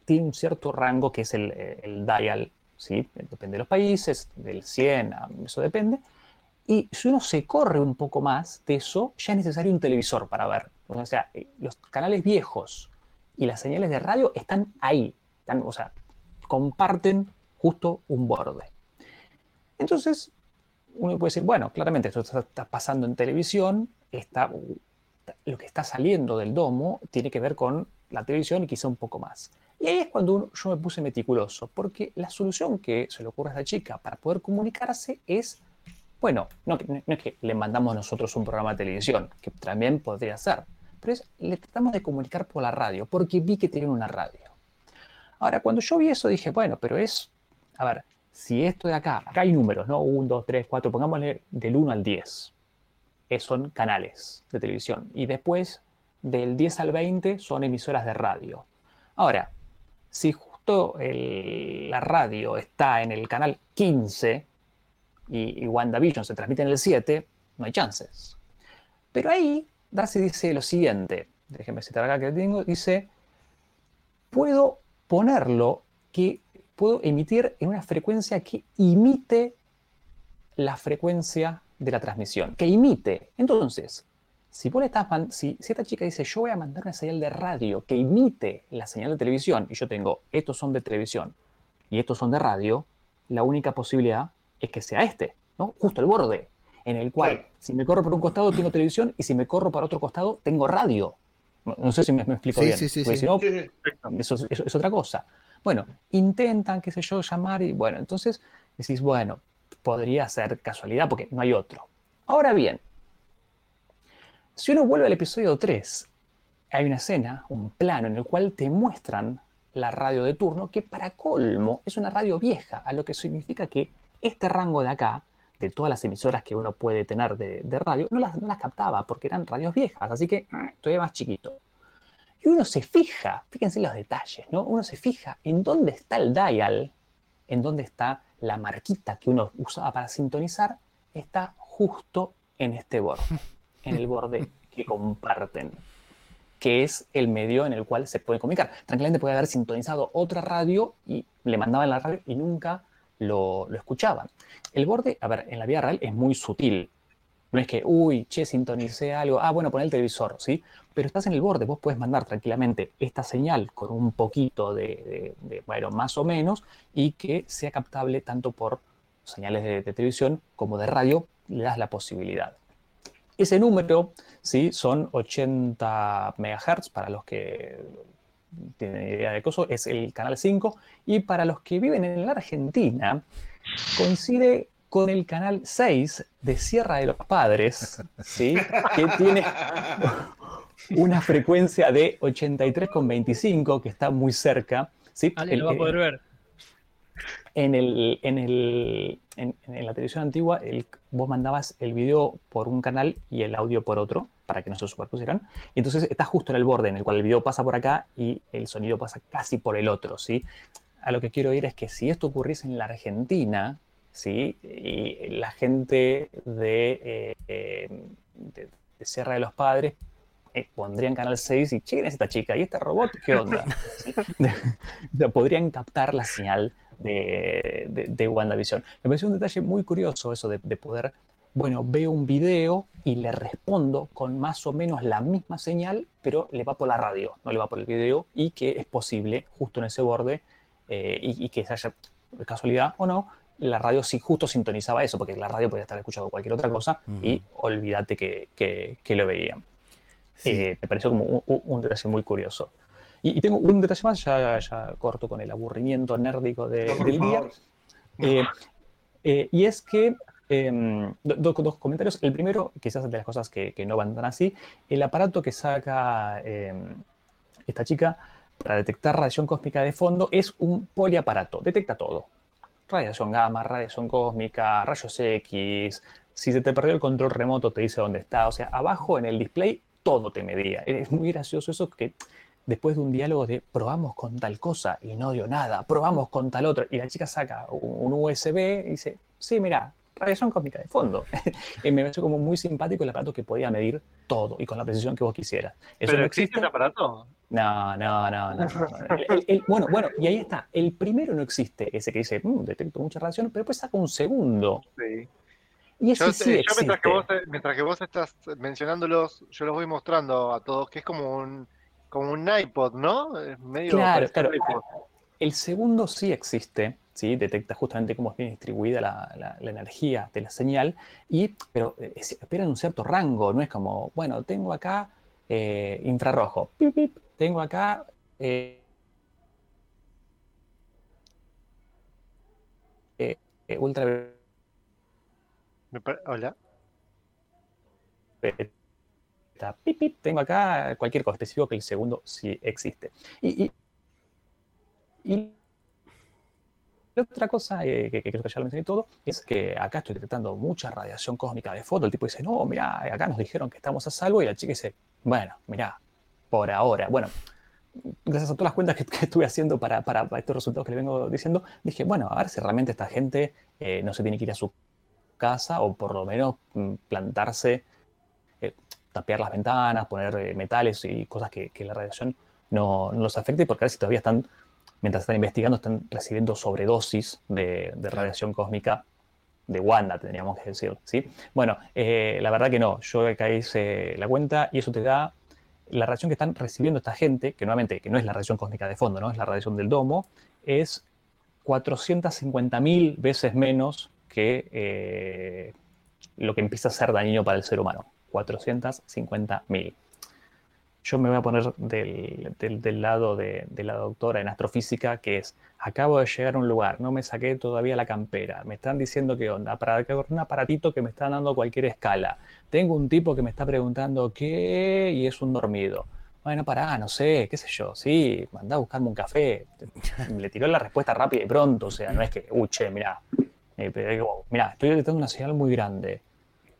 tiene un cierto rango que es el, el dial ¿sí? Depende de los países, del 100, eso depende. Y si uno se corre un poco más de eso, ya es necesario un televisor para ver. O sea, eh, los canales viejos y las señales de radio están ahí. Están, o sea, comparten justo un borde. Entonces, uno puede decir, bueno, claramente esto está pasando en televisión, está, lo que está saliendo del domo tiene que ver con la televisión y quizá un poco más. Y ahí es cuando yo me puse meticuloso, porque la solución que se le ocurre a esta chica para poder comunicarse es Bueno, no, es que le mandamos nosotros un programa de televisión, que también podría ser, pero es, le tratamos de comunicar por la radio, porque vi que tienen una radio. Ahora, cuando yo vi eso dije, bueno, pero es, a ver, si esto de acá, acá hay números, ¿no? 1, 2, 3, 4, pongámosle del 1 al 10. son canales de televisión. Y después, del 10 al 20, son emisoras de radio. Ahora, si justo la radio está en el canal 15 y, y WandaVision se transmite en el 7, no hay chances. Pero ahí Darcy dice lo siguiente, déjenme citar acá que tengo, dice, puedo ponerlo que puedo emitir en una frecuencia que imite la frecuencia de la transmisión, que imite. Entonces, si, vos estás, si, si, esta chica dice, yo voy a mandar una señal de radio que imite la señal de televisión, y yo tengo, estos son de televisión y estos son de radio, la única posibilidad es que sea este, ¿no? Justo el borde, en el cual, si me corro por un costado, tengo televisión, y si me corro para otro costado, tengo radio. No, sé si me, explico bien. Sí, sí, sí. Si no, eso, es otra cosa. Bueno, intentan, qué sé yo, llamar y bueno, entonces decís, bueno, podría ser casualidad porque no hay otro. Ahora bien, si uno vuelve al episodio 3, hay una escena, un plano en el cual te muestran la radio de turno, que para colmo es una radio vieja, a lo que significa que este rango de acá, de todas las emisoras que uno puede tener de, radio, no las, no las, captaba porque eran radios viejas, así que todavía más chiquito. Y uno se fija, fíjense los detalles, ¿no? Uno se fija en dónde está el dial, en dónde está la marquita que uno usaba para sintonizar, está justo en este borde, en el borde que comparten, que es el medio en el cual se puede comunicar. Tranquilamente puede haber sintonizado otra radio y le mandaban la radio y nunca lo, lo escuchaban. El borde, a ver, en la vida real es muy sutil. No es que, uy, che, sintonicé algo, ah, bueno, pon el televisor, ¿sí? Pero estás en el borde, vos puedes mandar tranquilamente esta señal con un poquito de, bueno, más o menos, y que sea captable tanto por señales de, televisión como de radio, le das la posibilidad. Ese número, ¿sí? Son 80 MHz para los que tienen idea de coso, es el canal 5, y para los que viven en la Argentina, coincide con el canal 6 de Sierra de los Padres, ¿sí? que tiene una frecuencia de 83,25, que está muy cerca. ¿sí? Ale lo va a poder ver. En, el, en, el, en, la televisión antigua, el, vos mandabas el video por un canal y el audio por otro, para que no se superpusieran. Y entonces está justo en el borde, en el cual el video pasa por acá y el sonido pasa casi por el otro. ¿sí? A lo que quiero ir es que si esto ocurriese en la Argentina, ¿sí? Y la gente de, eh, de, Sierra de los Padres eh, pondrían Canal 6 y, ¿quién es esta chica? ¿Y este robot? ¿Qué onda? podrían captar la señal de, de, WandaVision. Me pareció un detalle muy curioso eso de, poder, bueno, veo un video y le respondo con más o menos la misma señal, pero le va por la radio, no le va por el video, y que es posible, justo en ese borde, eh, y, y, que haya casualidad o no, la radio sí justo sintonizaba eso, porque la radio podía estar escuchando cualquier otra cosa y olvídate que, que, lo veían. Eh, me pareció como un, detalle muy curioso. Y, tengo un detalle más, ya, ya corto con el aburrimiento nérdico de, del día. Eh, eh, y es que, em, dos comentarios. El primero, quizás de las cosas que, que, no van tan así, el aparato que saca em, esta chica para detectar radiación cósmica de fondo es un poliaparato, detecta todo radiación gamma, radiación cósmica, rayos X. Si se te perdió el control remoto, te dice dónde está. O sea, abajo en el display todo te medía. Es muy gracioso eso que después de un diálogo de probamos con tal cosa y no dio nada, probamos con tal otra, y la chica saca un USB y dice, sí, mira, radiación cósmica de fondo. y me pareció como muy simpático el aparato que podía medir todo y con la precisión que vos quisieras. ¿Pero existe ese aparato? No, no, no, no. bueno, bueno, y ahí está. El primero no existe, ese que dice, mm, detecto mucha radiación, pero después saca un segundo. Sí. Y ese sí yo mientras, que vos, mientras que vos estás mencionándolos, yo los voy mostrando a todos, que es como un, como un iPod, ¿no? Es medio claro, claro. El segundo sí existe, ¿sí? detecta justamente cómo es bien distribuida la, la, energía de la señal, y, pero espera en un cierto rango, no es como, bueno, tengo acá eh, infrarrojo, tengo acá eh, eh, ultra Hola. Está, pip, pip, tengo acá cualquier cosa, específico que el segundo sí existe. Y, y- y la otra cosa eh, que, que creo que ya lo mencioné todo es que acá estoy detectando mucha radiación cósmica de foto. El tipo dice, no, mira, acá nos dijeron que estamos a salvo. Y la chica dice, bueno, mira, por ahora. Bueno, gracias a todas las cuentas que, que estuve haciendo para, para- para estos resultados que le vengo diciendo, dije, bueno, a ver si realmente esta gente eh, no se tiene que ir a su casa o por lo menos mm, plantarse, tapear las ventanas, poner eh, metales y cosas que, que la radiación no, no los afecte, porque a ver si todavía están, mientras están investigando, están recibiendo sobredosis de, de radiación cósmica de Wanda, tendríamos que decir, ¿sí? Bueno, eh, la verdad que no, yo acá hice la cuenta y eso te da la radiación que están recibiendo esta gente, que nuevamente que no es la radiación cósmica de fondo, ¿no? es la radiación del domo, es 450.000 veces menos que eh, lo que empieza a ser dañino para el ser humano. 450.000. Yo me voy a poner del, del- del lado de, de la doctora en astrofísica, que es, acabo de llegar a un lugar, no me saqué todavía la campera, me están diciendo qué onda, para que un aparatito que me está dando cualquier escala. Tengo un tipo que me está preguntando qué y es un dormido. Bueno, pará, no sé, qué sé yo, sí, mandá a buscarme un café. Le tiró la respuesta rápida y pronto, o sea, no es que, uy, che, mirá, eh, digo, mirá, estoy detectando una señal muy grande.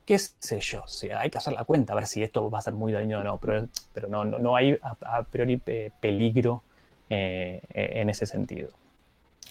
¿Qué sé yo? O sea, hay que hacer la cuenta a ver si esto va a ser muy dañino o no, pero, pero no, no, no hay a, a priori eh, peligro eh, en ese sentido.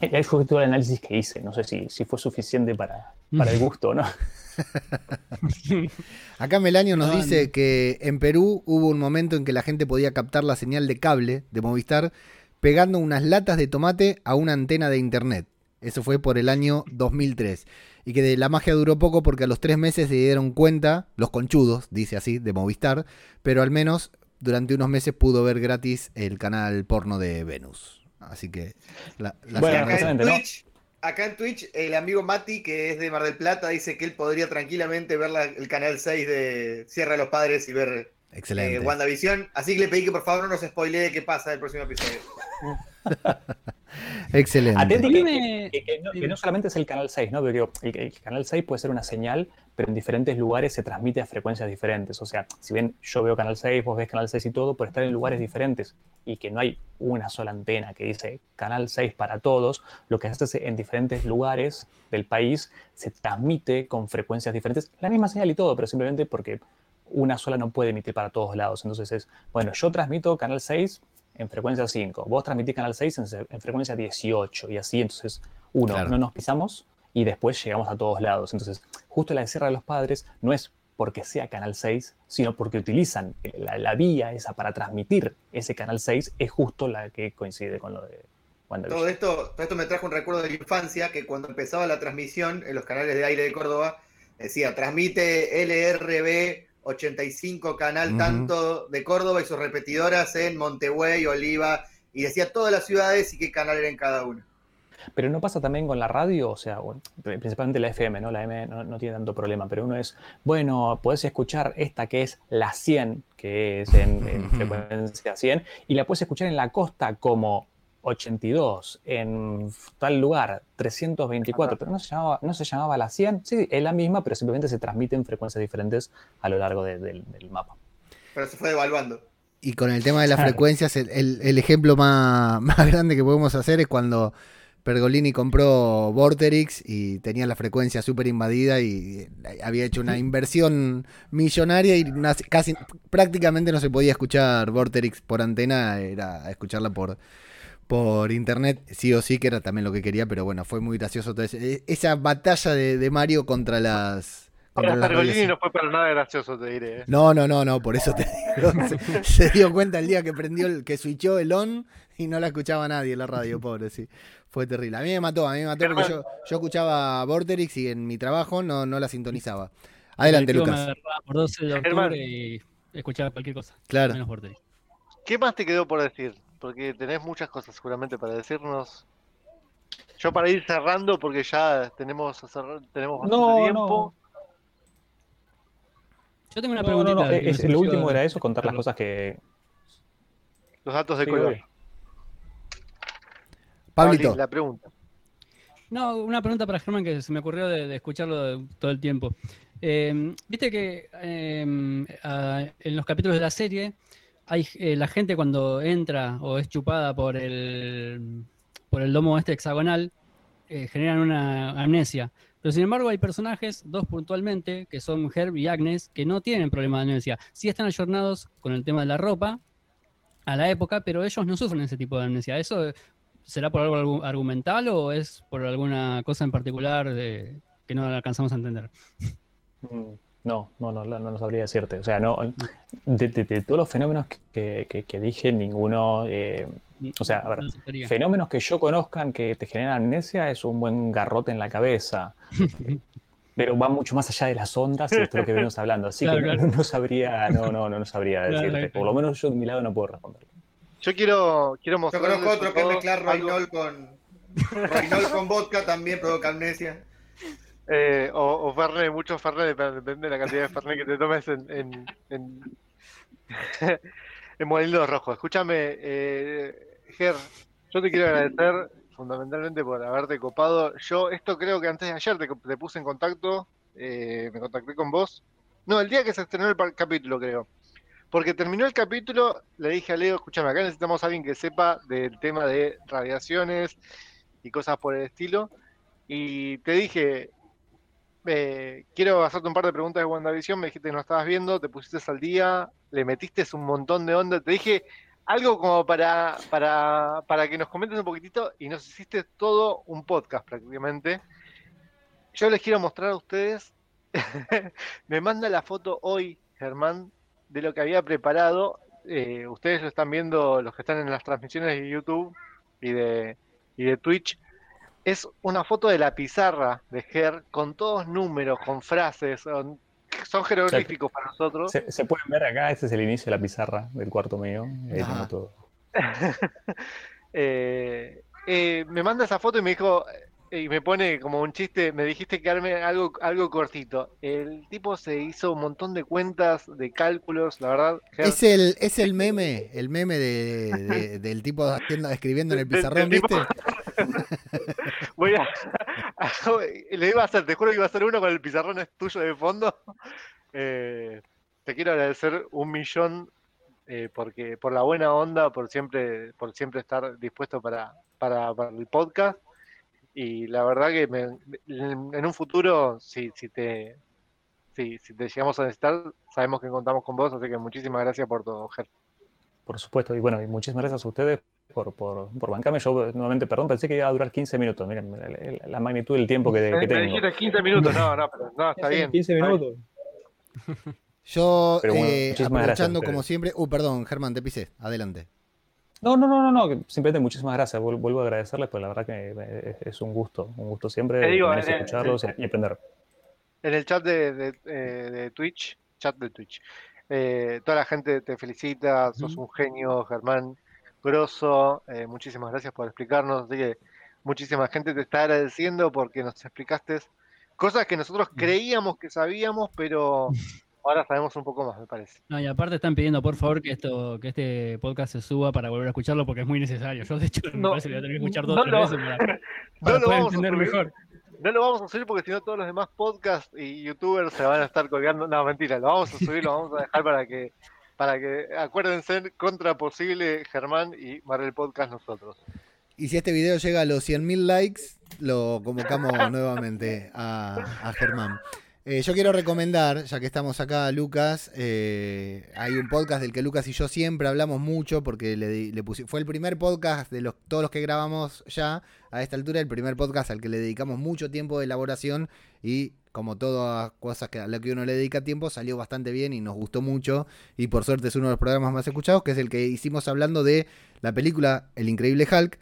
Y ahí fue todo el análisis que hice, no sé si, si fue suficiente para, para el gusto o no. Acá Melanio nos No, dice no. que en Perú hubo un momento en que la gente podía captar la señal de cable de Movistar pegando unas latas de tomate a una antena de internet. Eso fue por el año 2003. Y que de la magia duró poco porque a los tres meses se dieron cuenta, los conchudos, dice así, de Movistar, pero al menos durante unos meses pudo ver gratis el canal porno de Venus. Así que la, la Bueno, acá, en justamente, ¿no? Twitch, acá en Twitch, el amigo Mati, que es de Mar del Plata, dice que él podría tranquilamente ver la- el canal 6 de Sierra de los Padres y ver eh, excelente. WandaVision. Así que le pedí que por favor no nos spoilee qué pasa en el próximo episodio. excelente. Atenti que, me- que- que no, que no solamente es el canal 6, ¿no? Pero digo, el, el canal 6 puede ser una señal, pero en diferentes lugares se transmite a frecuencias diferentes. O sea, si bien yo veo canal 6, vos ves canal 6 y todo, por estar en lugares diferentes y que no hay una sola antena que dice canal 6 para todos, lo que hace es en diferentes lugares del país se transmite con frecuencias diferentes, la misma señal y todo, pero simplemente porque una sola no puede emitir para todos lados. Entonces es, bueno, yo transmito canal 6 en frecuencia 5, vos transmitís canal 6 en, frecuencia 18 y así, entonces, uno, Claro. no nos pisamos y después llegamos a todos lados. Entonces, justo la de Sierra de los Padres no es porque sea canal 6, sino porque utilizan la, la vía esa para transmitir ese canal 6, es justo la que coincide con lo de. Todo esto, todo esto me trajo un recuerdo de la infancia que cuando empezaba la transmisión en los canales de aire de Córdoba, decía, transmite LRB 85 canal tanto de Córdoba y sus repetidoras en Montevideo, Oliva, y decía todas las ciudades y qué canal era en cada una. Pero no pasa también con la radio, o sea, bueno, principalmente la FM, ¿no? La M no, no tiene tanto problema, pero uno es, bueno, podés escuchar esta que es la 100, que es en, en frecuencia 100, y la puedes escuchar en la costa como 82, en tal lugar 324, pero no se llamaba, no se llamaba la 100, sí, es la misma, pero simplemente se transmite en frecuencias diferentes a lo largo de- del- del mapa. Pero se fue devaluando. Y con el tema de las Claro. frecuencias, el, el- el ejemplo más, más grande que podemos hacer es cuando Pergolini compró Vorterix y tenía la frecuencia súper invadida y había hecho una inversión millonaria y una- casi prácticamente no se podía escuchar Vorterix por antena, era escucharla por, por internet, sí o sí, que era también lo que quería, pero bueno, fue muy gracioso. todo ese- esa batalla de, de Mario contra las... contra las Pergolini no fue para nada gracioso, te diré. ¿eh? No, no, no, no, por eso te digo. Se, se dio cuenta el día que prendió el, que switchó el on y no la escuchaba nadie en la radio, pobre, sí. Fue terrible. A mí me mató, a mí me mató porque yo, yo escuchaba Vorterix y en mi trabajo no, no la sintonizaba. Adelante, Lucas. Por 12 de octubre y escuchaba cualquier cosa. Claro. Menos Vorterix. ¿Qué más te quedó por decir? Porque tenés muchas cosas seguramente para decirnos. Yo para ir cerrando, porque ya tenemos, tenemos bastante No, tiempo. Yo tengo una No, no, preguntita. no, es- lo último era eso, contar las cosas que... Los datos de Sí, color. Pablito, la pregunta. No, una pregunta para Germán que se me ocurrió de, de escucharlo todo el tiempo. Eh, Viste que eh, a- en los capítulos de la serie hay eh, la gente cuando entra o es chupada por el por el domo este hexagonal eh, generan una amnesia. Pero sin embargo hay personajes, dos puntualmente, que son Herb y Agnes, que no tienen problema de amnesia. Sí están ayornados con el tema de la ropa a la época, pero ellos no sufren ese tipo de amnesia. ¿Eso será por algo argu- argumental o es por alguna cosa en particular que no alcanzamos a entender? No, no, no, no, no sabría decirte. O sea, no, de, de- de todos los fenómenos que, que- que dije, ninguno, eh, o sea, a ver, No sufriría. fenómenos que yo conozcan que te generan amnesia es un buen garrote en la cabeza. Pero va mucho más allá de las ondas y esto es lo que venimos hablando. Así Claro, que no, claro. no sabría, no, no, no, no sabría decirte. claro. Por lo menos yo de mi lado no puedo responder. Yo quiero, quiero Yo mostrarles conozco otro que mezclar Roinol con. Roinol con vodka también provoca amnesia. Eh, o, o Fernet, mucho Fernet, dep- depende de la cantidad de Fernet que te tomes en, en, en, en Molinos Rojos. Escúchame, eh, Ger, yo te quiero agradecer fundamentalmente por haberte copado. Yo esto creo que antes de ayer te, te puse en contacto, eh, me contacté con vos. No, el día que se estrenó el capítulo, creo. Porque terminó el capítulo, le dije a Leo, escúchame, acá necesitamos a alguien que sepa del tema de radiaciones y cosas por el estilo. Y te dije, eh, quiero hacerte un par de preguntas de WandaVision, me dijiste que no estabas viendo, te pusiste al día, le metiste un montón de onda, te dije algo como para, para, para que nos comentes un poquitito y nos hiciste todo un podcast prácticamente. Yo les quiero mostrar a ustedes, me manda la foto hoy, Germán, de lo que había preparado. Eh, ustedes lo están viendo, los que están en las transmisiones de YouTube y de, y de Twitch es una foto de la pizarra de Ger con todos números, con frases, son, son jeroglíficos para nosotros. Se, se pueden ver acá, este es el inicio de la pizarra del cuarto mío. Tengo todo. Eh, eh, me manda esa foto y me dijo, eh, y me pone como un chiste, me dijiste que arme algo, algo cortito. El tipo se hizo un montón de cuentas, de cálculos, la verdad. Ger, Es el, es el meme, el meme de, de- del tipo haciendo- escribiendo en el pizarrón, ¿viste? le iba a hacer, te juro que iba a hacer uno con el pizarrón es tuyo de fondo. Eh, te quiero agradecer un millón eh, porque por la buena onda, por siempre, por siempre estar dispuesto para, para, el podcast. Y la verdad que en un futuro, si, si te si, si te llegamos a necesitar, sabemos que contamos con vos, así que muchísimas gracias por todo, Ger. Por supuesto, y bueno, y muchísimas gracias a ustedes por, por, por bancarme. Yo, nuevamente, perdón, pensé que iba a durar 15 minutos. Miren, la, la- la magnitud del tiempo que, que Me tengo. dijiste 15 minutos, no, no, pero no, está bien. 15 Está bien. minutos. Yo, Pero bueno, eh, gracias aprovechando como siempre. Uh, perdón, Germán, te pisé. Adelante. No, no, no, no, no, simplemente muchísimas gracias. Vuel- Vuelvo a agradecerles, pues la verdad que eh, es un gusto, un gusto siempre Te digo, eh, escucharlos y aprender. en el chat de, de, eh, de Twitch, chat de Twitch, eh, toda la gente te felicita, sos un genio, Germán Grosso, eh, muchísimas gracias por explicarnos, así que muchísima gente te está agradeciendo porque nos explicaste cosas que nosotros creíamos que sabíamos, pero ahora sabemos un poco más, me parece. No, y aparte están pidiendo por favor que esto, que este podcast se suba para volver a escucharlo porque es muy necesario. Yo de hecho me No, parece que voy a tener que escuchar dos no, tres no. veces para, para No lo poder vamos a entender mejor. No lo vamos a subir porque si no todos los demás podcasts y youtubers se van a estar colgando. No, mentira, lo vamos a subir, lo vamos a dejar para que, para que acuérdense, contra posible Germán y Marvel Podcast nosotros. Y si este video llega a los 100.000 likes, lo convocamos nuevamente a, a Germán. Eh, yo quiero recomendar, ya que estamos acá, Lucas, eh, hay un podcast del que Lucas y yo siempre hablamos mucho porque le, fue el primer podcast de los, todos los que grabamos ya a esta altura, el primer podcast al que le dedicamos mucho tiempo de elaboración y como todas cosas que, a las que uno le dedica tiempo, salió bastante bien y nos gustó mucho y por suerte es uno de los programas más escuchados, que es el que hicimos hablando de la película El Increíble Hulk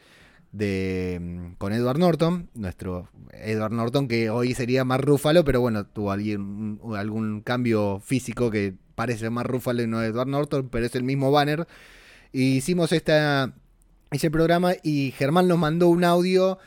de mm, con Edward Norton, nuestro Edward Norton que hoy sería más Rúfalo, pero bueno, tuvo alguien, un- algún cambio físico que parece más Rúfalo y no Edward Norton, pero es el mismo banner. Y hicimos esta, ese programa y Germán nos mandó un audio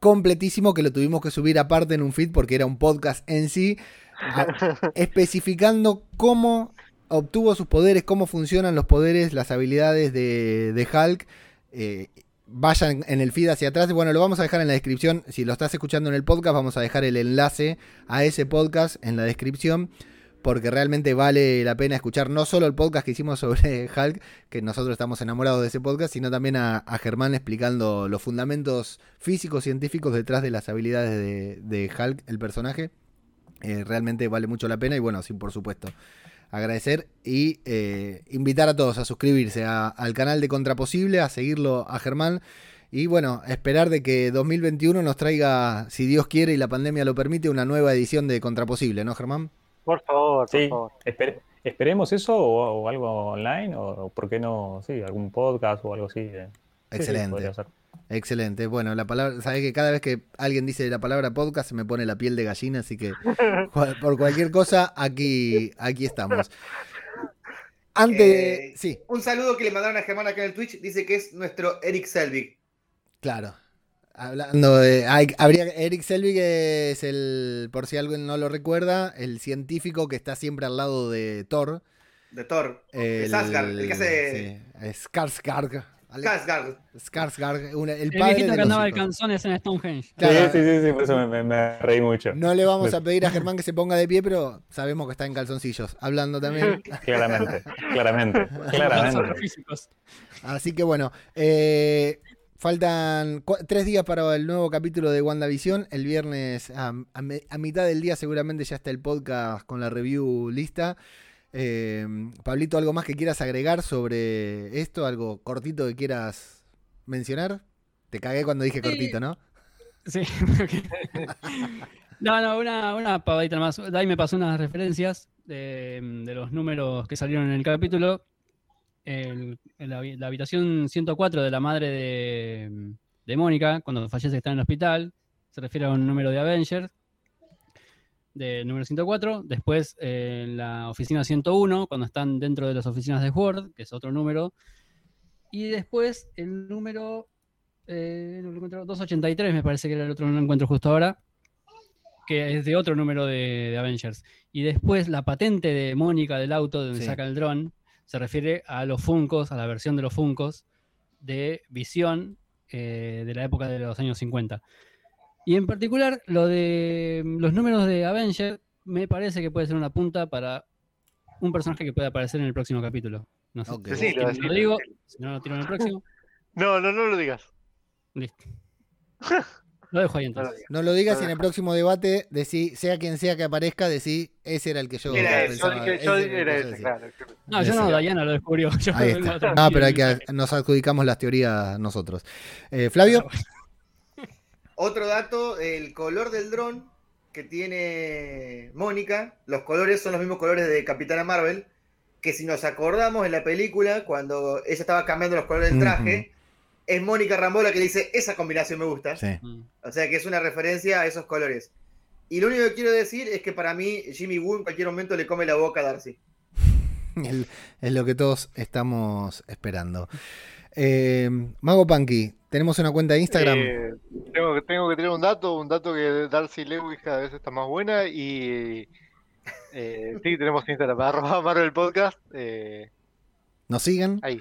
completísimo que lo tuvimos que subir aparte en un feed porque era un podcast en sí, especificando cómo obtuvo sus poderes, cómo funcionan los poderes, las habilidades de, de Hulk. eh, vayan en el feed hacia atrás. Bueno, lo vamos a dejar en la descripción. Si lo estás escuchando en el podcast, vamos a dejar el enlace a ese podcast en la descripción. Porque realmente vale la pena escuchar no solo el podcast que hicimos sobre Hulk, que nosotros estamos enamorados de ese podcast, sino también a, Germán explicando los fundamentos físicos, científicos detrás de las habilidades de, de Hulk, el personaje. Eh, realmente vale mucho la pena y bueno, sí, por supuesto agradecer y eh, invitar a todos a suscribirse a- al canal de Contraposible, a seguirlo a Germán. Y bueno, esperar de que 2021 nos traiga, si Dios quiere y la pandemia lo permite, una nueva edición de Contraposible, ¿no, Germán? Por favor, por Sí, favor. espere- esperemos eso o, o algo online o, o por qué no, sí, algún podcast o algo así. eh. Sí, sí, Excelente. Bueno, la palabra, sabes que cada vez que alguien dice la palabra podcast se me pone la piel de gallina, así que por cualquier cosa, aquí, aquí estamos. Antes, Eh, sí, Un saludo que le mandaron a Germán acá en el Twitch. Dice que es nuestro Eric Selvig. Claro. Hablando de. hay- habría, Eric Selvig es el, por si alguien no lo recuerda, el científico que está siempre al lado de Thor. De Thor. El, Skarsgård, el que hace- sí, Skarsgård. Skarsgård. Skarsgård, una- el El padre viejito de que los andaba de canzones en Stonehenge. Claro. Sí, sí, sí, sí, por eso me, me- me reí mucho. No le vamos a pedir a Germán que se ponga de pie, pero sabemos que está en calzoncillos. Hablando también. Claramente, claramente, Los claramente. físicos. Así que bueno, eh, faltan cua- tres días para el nuevo capítulo de WandaVision. El viernes a, a me- a mitad del día seguramente ya está el podcast con la review lista. Eh, Pablito, ¿algo más que quieras agregar sobre esto? ¿Algo cortito que quieras mencionar? Te cagué cuando dije Sí. cortito, ¿no? Sí. no, no, una, una pavadita más. Dai me pasó unas referencias de, de los números que salieron en el capítulo. El- la, la habitación 104 de la madre de, de Mónica, cuando fallece que está en el hospital, se refiere a un número de Avengers, del número 104. Después eh, en la oficina 101, cuando están dentro de las oficinas de Word, que es otro número. Y después el número eh, no lo encuentro, 283 me parece que era el otro, no lo encuentro justo ahora, que es de otro número de, de Avengers. Y después la patente de Mónica del auto donde Sí. saca el dron se refiere a los Funcos, a la versión de los Funcos de Visión eh, de la época de los años 50. Y en particular, lo de mm, los números de Avengers me parece que puede ser una punta para un personaje que puede aparecer en el próximo capítulo. No sé si lo digo, si no lo tiro en el próximo. No, no, no lo digas. Listo. Lo dejo ahí No lo entonces. digas. No lo digas y en Ah. el próximo debate, decí, sea quien sea que aparezca, decí, ese era el que yo Era ese, Yo dije, yo era claro. No, yo no. Diana lo descubrió. Yo Ahí está. No, pero hay que, nos adjudicamos las teorías nosotros. Eh, Flavio, Otro dato, el color del dron que tiene Mónica, los colores son los mismos colores de Capitana Marvel, que si nos acordamos en la película, cuando ella estaba cambiando los colores del traje, es Mónica Rambola que dice, esa combinación me gusta. sí. O sea que es una referencia a esos colores. Y lo único que quiero decir es que para mí Jimmy Woo en cualquier momento le come la boca a Darcy. Es lo que todos estamos esperando. Eh, Mago Punky, tenemos una cuenta de Instagram. Eh, tengo, que- tengo que tener un dato, un dato que Darcy Lewis cada vez está más buena y eh, sí, tenemos Instagram, arroba Marvel Podcast, eh, ¿Nos siguen? ahí.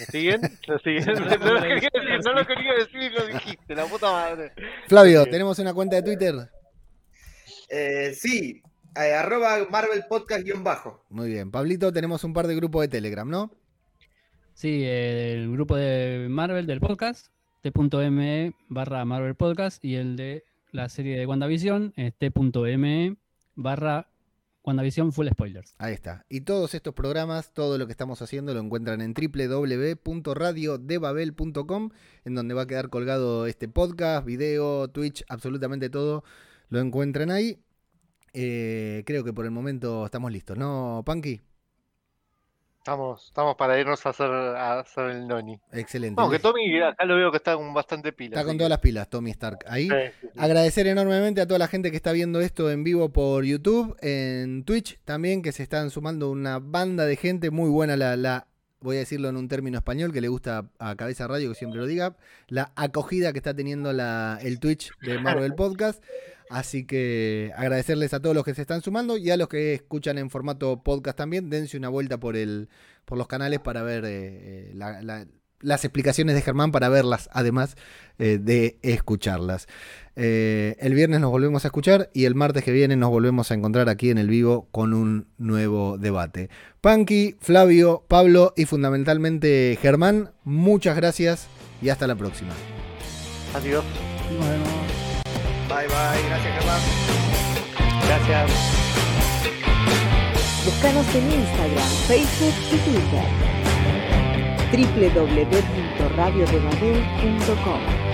¿Me siguen? ¿Lo siguen? No lo quería decir, no lo quería decir y lo dijiste, la puta madre. Flavio, tenemos una cuenta de Twitter. Eh, sí, eh, arroba Marvel Podcast guion bajo. Muy bien. Pablito, tenemos un par de grupos de Telegram, ¿no? Sí, el grupo de Marvel del podcast, t.me barra Marvel Podcast, y el de la serie de WandaVision, t.me barra WandaVision Full Spoilers. Ahí está. Y todos estos programas, todo lo que estamos haciendo lo encuentran en www.radiodebabel.com, en donde va a quedar colgado este podcast, video, Twitch, absolutamente todo. Lo encuentran ahí. Eh, creo que por el momento estamos listos, ¿no, Punky? Estamos, estamos para irnos a hacer, a hacer el noni. Excelente. Aunque Tommy acá lo veo que está con bastante pila. está con todas las pilas, Tommy Stark. Ahí. Sí, sí, sí. Agradecer enormemente a toda la gente que está viendo esto en vivo por YouTube, en Twitch también, que se están sumando una banda de gente muy buena, la, la voy a decirlo en un término español que le gusta a Cabeza Radio, que siempre lo diga, la acogida que está teniendo la, el Twitch de Marvel Podcast. Así que agradecerles a todos los que se están sumando y a los que escuchan en formato podcast también. Dense una vuelta por el por los canales para ver eh, eh, la, la- las explicaciones de Germán para verlas, además eh, de escucharlas. Eh, el viernes nos volvemos a escuchar y el martes que viene nos volvemos a encontrar aquí en el vivo con un nuevo debate. Panky, Flavio, Pablo y fundamentalmente Germán, muchas gracias y hasta la próxima. Adiós. Bye bye, gracias Germán. Gracias. Búscanos en Instagram, Facebook y Twitter. www.radiodebabel.com